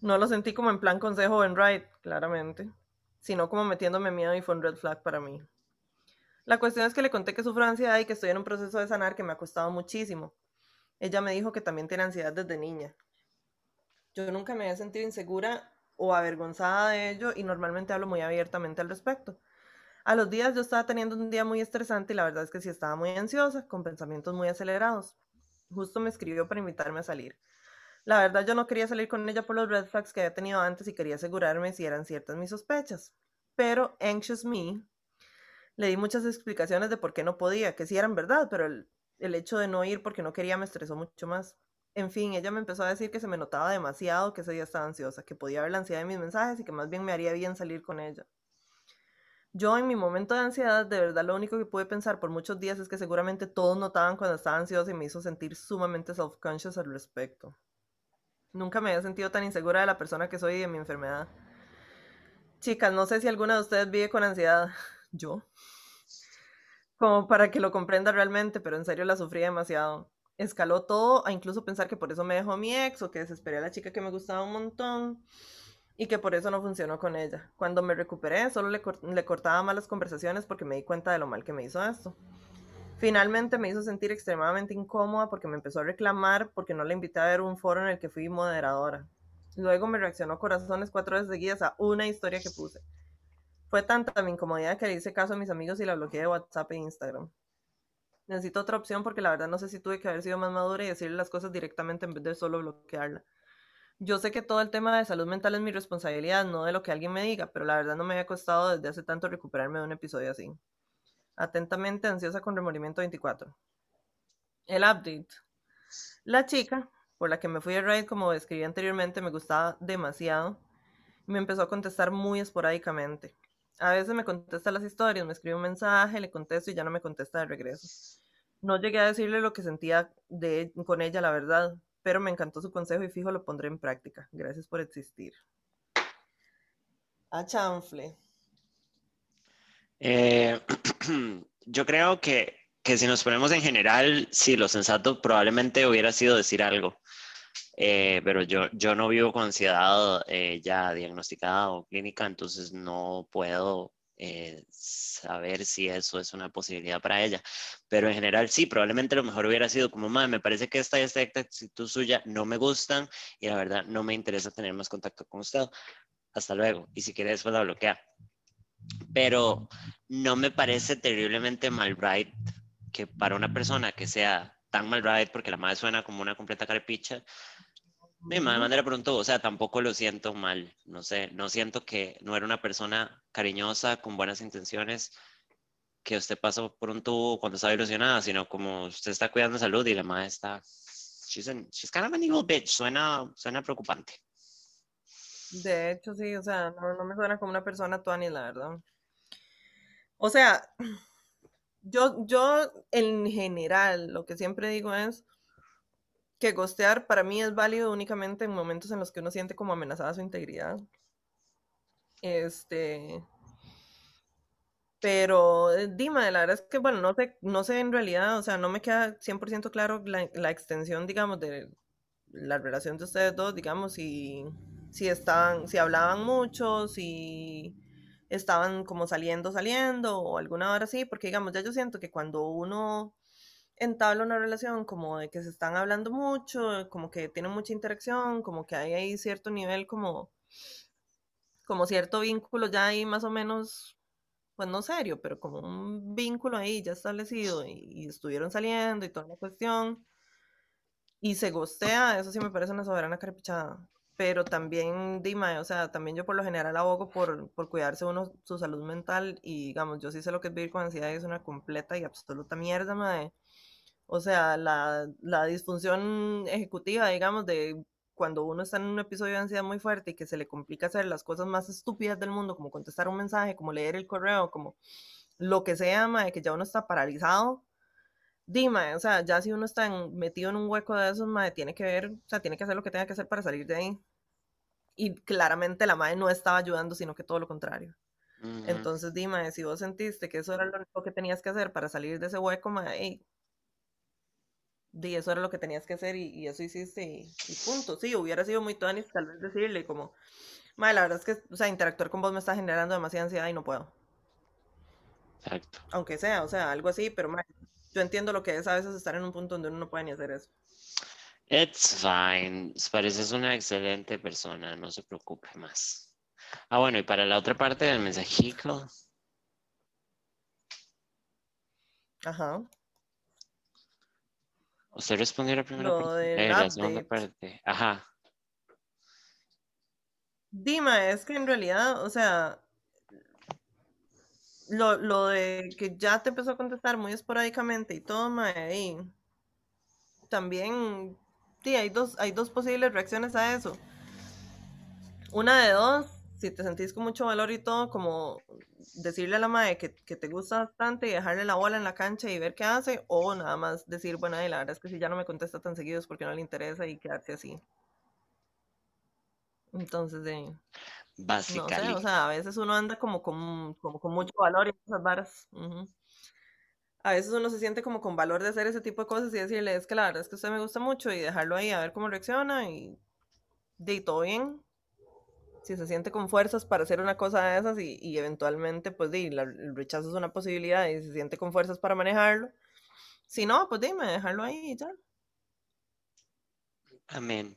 S2: No lo sentí como en plan consejo en right, claramente, sino como metiéndome miedo y fue un red flag para mí. La cuestión es que le conté que sufro ansiedad y que estoy en un proceso de sanar que me ha costado muchísimo. Ella me dijo que también tiene ansiedad desde niña. Yo nunca me había sentido insegura o avergonzada de ello y normalmente hablo muy abiertamente al respecto. A los días yo estaba teniendo un día muy estresante y la verdad es que sí estaba muy ansiosa, con pensamientos muy acelerados. Justo me escribió para invitarme a salir. La verdad yo no quería salir con ella por los red flags que había tenido antes y quería asegurarme si eran ciertas mis sospechas. Pero Anxious Me le di muchas explicaciones de por qué no podía, que sí eran verdad, pero el, el hecho de no ir porque no quería me estresó mucho más. En fin, ella me empezó a decir que se me notaba demasiado, que ese día estaba ansiosa, que podía ver la ansiedad de mis mensajes y que más bien me haría bien salir con ella. Yo en mi momento de ansiedad, de verdad lo único que pude pensar por muchos días es que seguramente todos notaban cuando estaba ansiosa y me hizo sentir sumamente self-conscious al respecto. Nunca me había sentido tan insegura de la persona que soy y de mi enfermedad. Chicas, no sé si alguna de ustedes vive con ansiedad. Yo. Como para que lo comprenda realmente, pero en serio la sufrí demasiado. Escaló todo a incluso pensar que por eso me dejó mi ex o que desesperé a la chica que me gustaba un montón y que por eso no funcionó con ella. Cuando me recuperé, solo le, le cortaba malas conversaciones porque me di cuenta de lo mal que me hizo esto. Finalmente me hizo sentir extremadamente incómoda porque me empezó a reclamar porque no le invité a ver un foro en el que fui moderadora. Luego me reaccionó corazones cuatro veces seguidas a una historia que puse. Fue tanta mi incomodidad que le hice caso a mis amigos y la bloqueé de WhatsApp e Instagram. Necesito otra opción porque la verdad no sé si tuve que haber sido más madura y decirle las cosas directamente en vez de solo bloquearla. Yo sé que todo el tema de salud mental es mi responsabilidad, no de lo que alguien me diga, pero la verdad no me había costado desde hace tanto recuperarme de un episodio así. Atentamente, ansiosa con remordimiento 24. El update. La chica, por la que me fui a raid, como describí anteriormente, me gustaba demasiado. Me empezó a contestar muy esporádicamente. A veces me contesta las historias, me escribe un mensaje, le contesto y ya no me contesta de regreso. No llegué a decirle lo que sentía de, con ella, la verdad, pero me encantó su consejo y fijo lo pondré en práctica. Gracias por existir. A chanfle.
S1: Eh, yo creo que que si nos ponemos en general, sí, lo sensato probablemente hubiera sido decir algo. Eh, pero yo, yo no vivo con ansiedad eh, ya diagnosticada o clínica, entonces no puedo eh, saber si eso es una posibilidad para ella. Pero en general sí, probablemente lo mejor hubiera sido como, madre, me parece que esta y esta actitud suya no me gustan y la verdad no me interesa tener más contacto con usted. Hasta luego. Y si quiere después la bloquea. Pero no me parece terriblemente mal right que para una persona que sea tan mal right, porque la madre suena como una completa carepicha, de manera pronto, o sea, tampoco lo siento mal, no sé, no siento que no era una persona cariñosa, con buenas intenciones, que usted pasó por un tubo cuando estaba ilusionada, sino como usted está cuidando salud y la madre está, she's, she's kind of an evil bitch, suena, suena preocupante.
S2: De hecho, sí, o sea, no, me suena como una persona tuani, la verdad. O sea, yo, yo en general, lo que siempre digo es, que gostear para mí es válido únicamente en momentos en los que uno siente como amenazada su integridad. Este. Pero, eh, Dima, la verdad es que, bueno, no sé, no sé en realidad, o sea, no me queda 100% claro la, extensión, digamos, de la relación de ustedes dos, digamos, si, si estaban, si hablaban mucho, si estaban como saliendo, saliendo, o alguna hora así, porque, digamos, ya yo siento que cuando uno entabla una relación como de que se están hablando mucho, como que tienen mucha interacción, como que hay ahí cierto nivel como, como cierto vínculo ya ahí más o menos, pues no serio, pero como un vínculo ahí ya establecido y, estuvieron saliendo y toda la cuestión y se gostea, eso sí me parece una soberana carpichada. Pero también, Dima, o sea, también yo por lo general abogo por, por cuidarse uno su salud mental y digamos, yo sí sé lo que es vivir con ansiedad y es una completa y absoluta mierda, madre o sea, la, disfunción ejecutiva, digamos, de cuando uno está en un episodio de ansiedad muy fuerte y que se le complica hacer las cosas más estúpidas del mundo, como contestar un mensaje, como leer el correo, como lo que sea, de que ya uno está paralizado. Dime, o sea, ya si uno está metido en un hueco de esos, madre, tiene que ver, o sea, tiene que hacer lo que tenga que hacer para salir de ahí. Y claramente la madre no estaba ayudando, sino que todo lo contrario. Entonces, dime, si vos sentiste que eso era lo único que tenías que hacer para salir de ese hueco, madre, y eso era lo que tenías que hacer y, eso hiciste y, punto. Sí, hubiera sido muy tonis tal vez decirle como, madre, la verdad es que, o sea, interactuar con vos me está generando demasiada ansiedad y no puedo. Exacto. Aunque sea, o sea, algo así, pero madre, yo entiendo lo que es a veces estar en un punto donde uno no puede ni hacer eso.
S1: It's fine. Pareces una excelente persona, no se preocupe más. Ah, bueno, y para la otra parte del mensajico. Ajá. ¿Usted respondió la primera parte? Eh, la segunda parte. Ajá.
S2: Dima, es que en realidad, o sea, lo, lo, de que ya te empezó a contestar muy esporádicamente y todo, mae, y también, sí, hay dos, hay dos posibles reacciones a eso. Una de dos, si te sentís con mucho valor y todo, como decirle a la madre que, te gusta bastante y dejarle la bola en la cancha y ver qué hace, o nada más decir, bueno, la verdad es que si ya no me contesta tan seguido es porque no le interesa y quedarse así. Entonces, de... Básicamente. No sé, o sea, a veces uno anda como con, como con mucho valor y esas varas. A veces uno se siente como con valor de hacer ese tipo de cosas y decirle, es que la verdad es que usted me gusta mucho y dejarlo ahí a ver cómo reacciona y de todo bien si se siente con fuerzas para hacer una cosa de esas y, eventualmente, pues, di, el rechazo es una posibilidad y se siente con fuerzas para manejarlo. Si no, pues dime, dejarlo ahí y ya.
S1: Amén.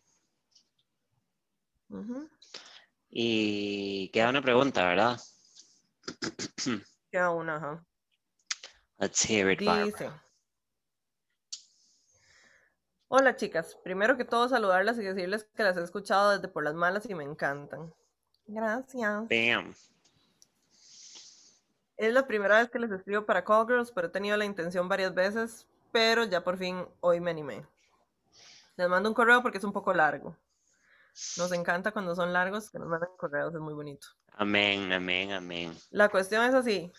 S1: Y queda una pregunta, ¿verdad?
S2: Queda una, ajá.
S1: Let's hear it, Dice,
S2: Hola chicas, primero que todo saludarlas y decirles que las he escuchado desde por las malas y me encantan. Gracias. Bam. Es la primera vez que les escribo para Call Girls, pero he tenido la intención varias veces, pero ya por fin hoy me animé. Les mando un correo porque es un poco largo. Nos encanta cuando son largos, que nos mandan correos, es muy bonito.
S1: Amén, amén, amén.
S2: La cuestión es así.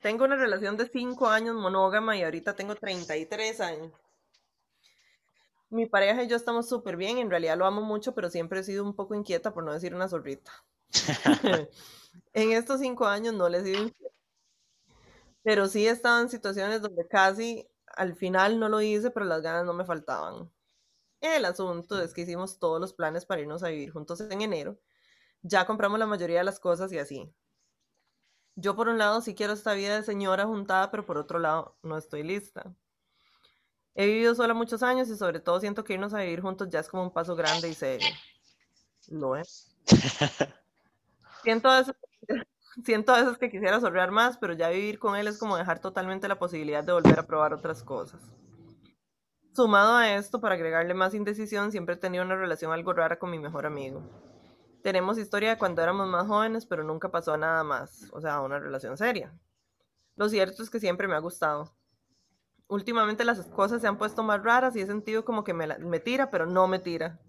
S2: Tengo una relación de 5 años monógama y ahorita tengo 33 años. Mi pareja y yo estamos súper bien, en realidad lo amo mucho, pero siempre he sido un poco inquieta, por no decir una zorrita. en estos cinco años no le he sido inquieta. Pero sí he estado en situaciones donde casi al final no lo hice, pero las ganas no me faltaban. El asunto es que hicimos todos los planes para irnos a vivir juntos en enero. Ya compramos la mayoría de las cosas y así. Yo por un lado sí quiero esta vida de señora juntada, pero por otro lado no estoy lista. He vivido sola muchos años y sobre todo siento que irnos a vivir juntos ya es como un paso grande y serio. Lo es. siento a veces, siento a veces que quisiera sorrear más, pero ya vivir con él es como dejar totalmente la posibilidad de volver a probar otras cosas. Sumado a esto, para agregarle más indecisión, siempre he tenido una relación algo rara con mi mejor amigo. Tenemos historia de cuando éramos más jóvenes, pero nunca pasó nada más, o sea, una relación seria. Lo cierto es que siempre me ha gustado últimamente las cosas se han puesto más raras y he sentido como que me, tira, pero no me tira.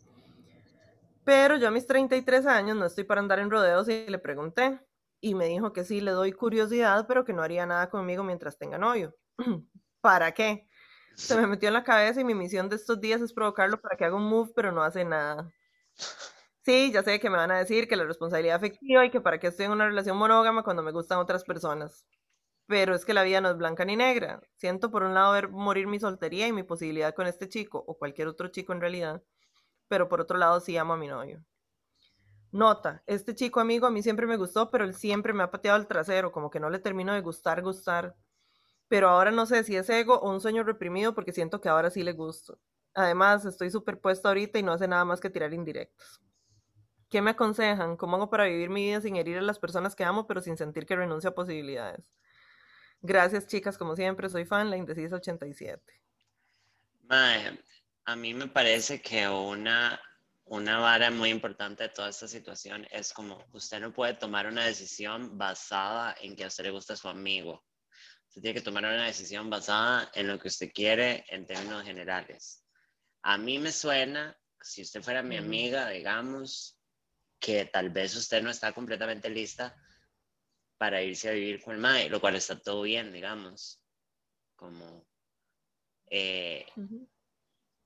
S2: Pero yo a mis 33 años no estoy para andar en rodeos y le pregunté. Y me dijo que sí, le doy curiosidad, pero que no haría nada conmigo mientras tenga novio. ¿Para qué? Se me metió en la cabeza y mi misión de estos días es provocarlo para que haga un move, pero no hace nada. Sí, ya sé que me van a decir que la responsabilidad afectiva y que para qué estoy en una relación monógama cuando me gustan otras personas pero es que la vida no es blanca ni negra. Siento por un lado ver morir mi soltería y mi posibilidad con este chico, o cualquier otro chico en realidad, pero por otro lado sí amo a mi novio. Nota, este chico amigo a mí siempre me gustó, pero él siempre me ha pateado el trasero, como que no le termino de gustar, gustar. Pero ahora no sé si es ego o un sueño reprimido porque siento que ahora sí le gusto. Además, estoy superpuesto ahorita y no hace nada más que tirar indirectos. ¿Qué me aconsejan? ¿Cómo hago para vivir mi vida sin herir a las personas que amo, pero sin sentir que renuncio a posibilidades? Gracias, chicas, como siempre, soy fan, la Indecisa 87.
S1: Mae, a mí me parece que una, una vara muy importante de toda esta situación es como usted no puede tomar una decisión basada en que a usted le gusta su amigo. Usted tiene que tomar una decisión basada en lo que usted quiere en términos generales. A mí me suena, si usted fuera mi amiga, digamos, que tal vez usted no está completamente lista para irse a vivir con el MAE, lo cual está todo bien, digamos. Como. Eh,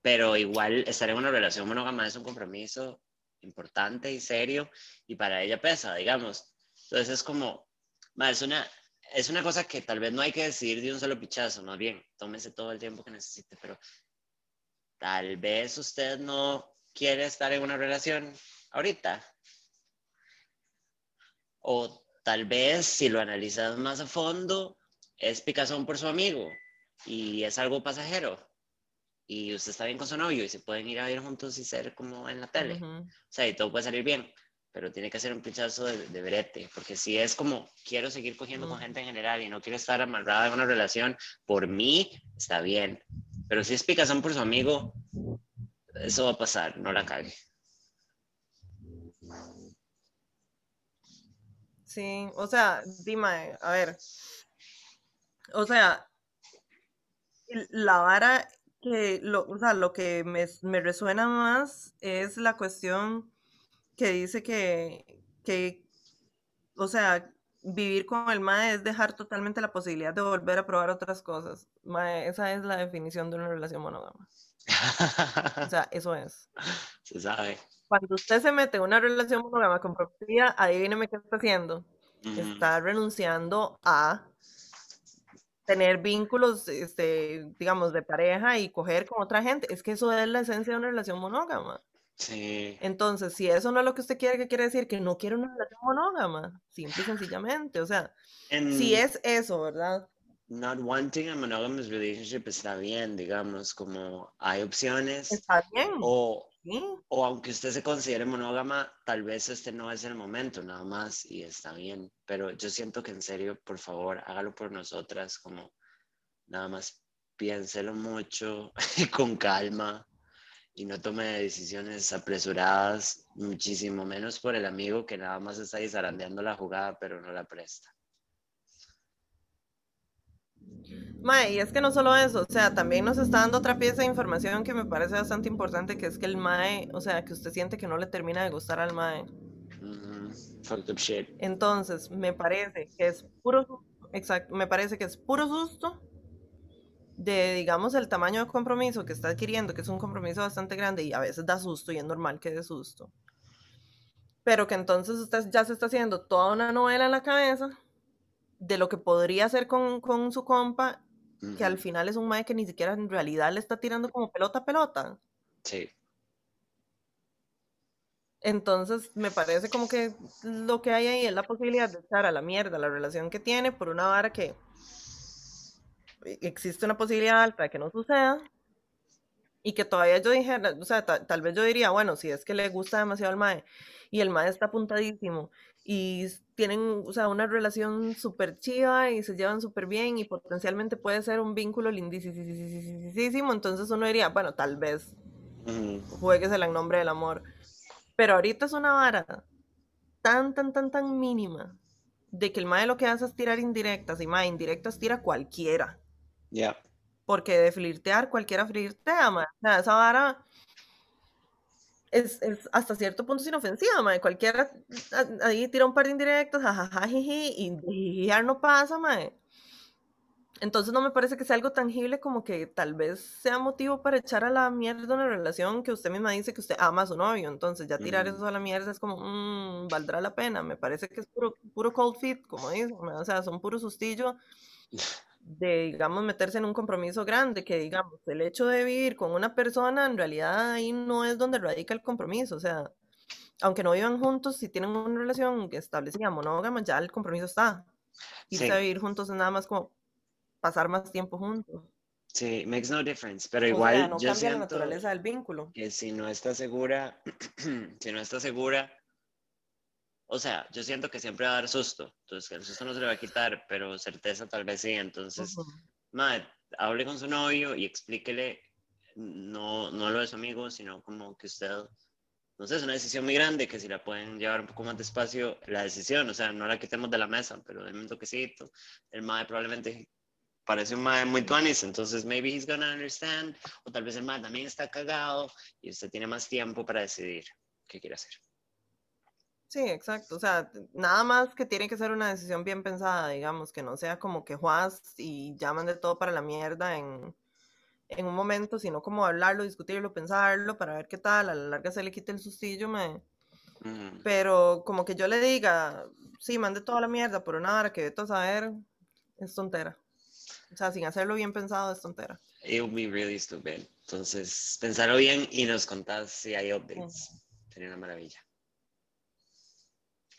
S1: pero igual estar en una relación monógama es un compromiso importante y serio y para ella pesa, digamos. Entonces es como, es una, es una cosa que tal vez no hay que decidir de un solo pichazo, más bien, tómese todo el tiempo que necesite, pero tal vez usted no quiere estar en una relación ahorita. O Tal vez si lo analizas más a fondo, es picazón por su amigo y es algo pasajero. Y usted está bien con su novio y se pueden ir a ver juntos y ser como en la tele. O sea, y todo puede salir bien, pero tiene que ser un pichazo de, brete, porque si es como quiero seguir cogiendo con gente en general y no quiero estar amarrada en una relación, por mí está bien. Pero si es picazón por su amigo, eso va a pasar, no la cague.
S2: Sí, o sea, dime, a ver. O sea, la vara que, lo, o sea, lo que me, resuena más es la cuestión que dice que, que, o sea, vivir con el MAE es dejar totalmente la posibilidad de volver a probar otras cosas. MAE, esa es la definición de una relación monógama. o sea, eso es.
S1: Se sabe
S2: cuando usted se mete en una relación monógama con propiedad, adivíneme qué está haciendo. Está renunciando a tener vínculos, este, digamos, de pareja y coger con otra gente. Es que eso es la esencia de una relación monógama.
S1: Sí.
S2: Entonces, si eso no es lo que usted quiere, ¿qué quiere decir? Que no quiere una relación monógama. Simple y sencillamente. O sea, si es eso, ¿verdad?
S1: Not wanting a monogamous relationship está bien, digamos, como hay opciones.
S2: Está bien.
S1: O o aunque usted se considere monógama, tal vez este no es el momento, nada más, y está bien. Pero yo siento que en serio, por favor, hágalo por nosotras, como nada más piénselo mucho, con calma, y no tome decisiones apresuradas, muchísimo menos por el amigo que nada más está ahí zarandeando la jugada, pero no la presta.
S2: Mae, y es que no solo eso, o sea, también nos está dando otra pieza de información que me parece bastante importante, que es que el Mae, o sea, que usted siente que no le termina de gustar al Mae. Entonces, me parece que es puro, exacto, me parece que es puro susto de, digamos, el tamaño de compromiso que está adquiriendo, que es un compromiso bastante grande y a veces da susto y es normal que dé susto. Pero que entonces usted ya se está haciendo toda una novela en la cabeza de lo que podría hacer con, con su compa, que al final es un mae que ni siquiera en realidad le está tirando como pelota a pelota.
S1: Sí.
S2: Entonces, me parece como que lo que hay ahí es la posibilidad de echar a la mierda la relación que tiene por una vara que existe una posibilidad alta de que no suceda y que todavía yo dijera, o sea, ta- tal vez yo diría, bueno, si es que le gusta demasiado al mae y el mae está apuntadísimo y tienen, o sea, una relación súper chiva y se llevan súper bien y potencialmente puede ser un vínculo lindísimo, entonces uno diría, bueno, tal vez jueguesela en nombre del amor. Pero ahorita es una vara tan, tan, tan, tan mínima de que el mae lo que hace es tirar indirectas y mae, indirectas tira cualquiera.
S1: Ya.
S2: Porque de flirtear, cualquiera flirtea. O sea, esa vara es, es hasta cierto punto es inofensiva, mae. Cualquiera a- ahí tira un par de indirectas, jajaja, jiji, y jijijar no pasa, mae. Entonces no me parece que sea algo tangible como que tal vez sea motivo para echar a la mierda una relación que usted misma dice que usted ama a su novio. Entonces ya tirar
S1: Ujú.
S2: eso a la mierda es como, mmm, valdrá la pena. Me parece que es puro, puro cold feet, como dicen. O sea, son puro sustillo de, digamos, meterse en un compromiso grande, que digamos, el hecho de vivir con una persona, en realidad ahí no es donde radica el compromiso. O sea, aunque no vivan juntos, si tienen una relación establecida monógama, ya el compromiso está. Irse
S1: Sí.
S2: a vivir juntos es nada más como pasar más tiempo juntos.
S1: Sí, makes no difference, pero
S2: O
S1: igual
S2: sea, no
S1: yo
S2: cambia la
S1: siento
S2: naturaleza del vínculo.
S1: que si no está segura, si no está segura, o sea, yo siento que siempre va a dar susto, entonces el susto no se le va a quitar, pero certeza tal vez sí, entonces,
S2: Ujú.
S1: madre, hable con su novio y explíquele, no, no lo de su amigo, sino como que usted, no sé, es una decisión muy grande, que si la pueden llevar un poco más despacio, la decisión, o sea, no la quitemos de la mesa, pero denme un toquecito, el madre probablemente parece un mae muy tuanis, entonces maybe he's gonna understand, o tal vez el mae también está cagado y usted tiene más tiempo para decidir qué quiere hacer.
S2: Sí, exacto. O sea, nada más que tiene que ser una decisión bien pensada, digamos, que no sea como que juas y llaman de todo para la mierda en, en un momento, sino como hablarlo, discutirlo, pensarlo, para ver qué tal, a la larga se le quite el sustillo, me...
S1: Mm,
S2: pero como que yo le diga, sí, mande toda la mierda por una hora que vete a saber, es tontera. O sea, sin hacerlo bien pensado, es tontera.
S1: it would be really stupid. Entonces, pensarlo bien y nos contás si hay updates. Sería una maravilla.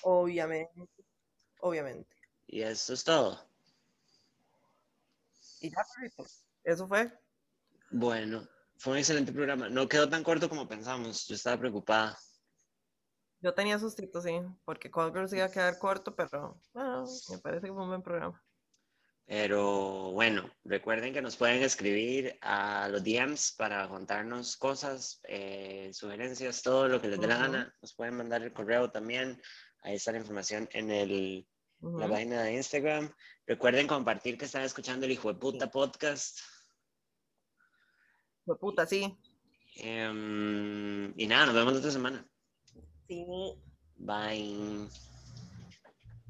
S2: Obviamente, obviamente.
S1: Y eso es todo.
S2: Y ya, perrito, eso fue.
S1: Bueno, fue un excelente programa. No quedó tan corto como pensamos. Yo estaba preocupada.
S2: Yo tenía sustito, sí, porque Cold Girls iba a quedar corto, pero bueno, me parece que fue un buen programa.
S1: Pero bueno, recuerden que nos pueden escribir a los DMs para contarnos cosas, eh, sugerencias, todo lo que les dé la gana. Nos pueden mandar el correo también. Ahí está la información en el, uh
S2: la
S1: página de Instagram. Recuerden compartir que están escuchando el hijo de puta podcast.
S2: Hijo de puta, sí.
S1: Em, y nada, nos vemos la otra semana.
S2: Sí.
S1: Bye.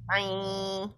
S2: Bye.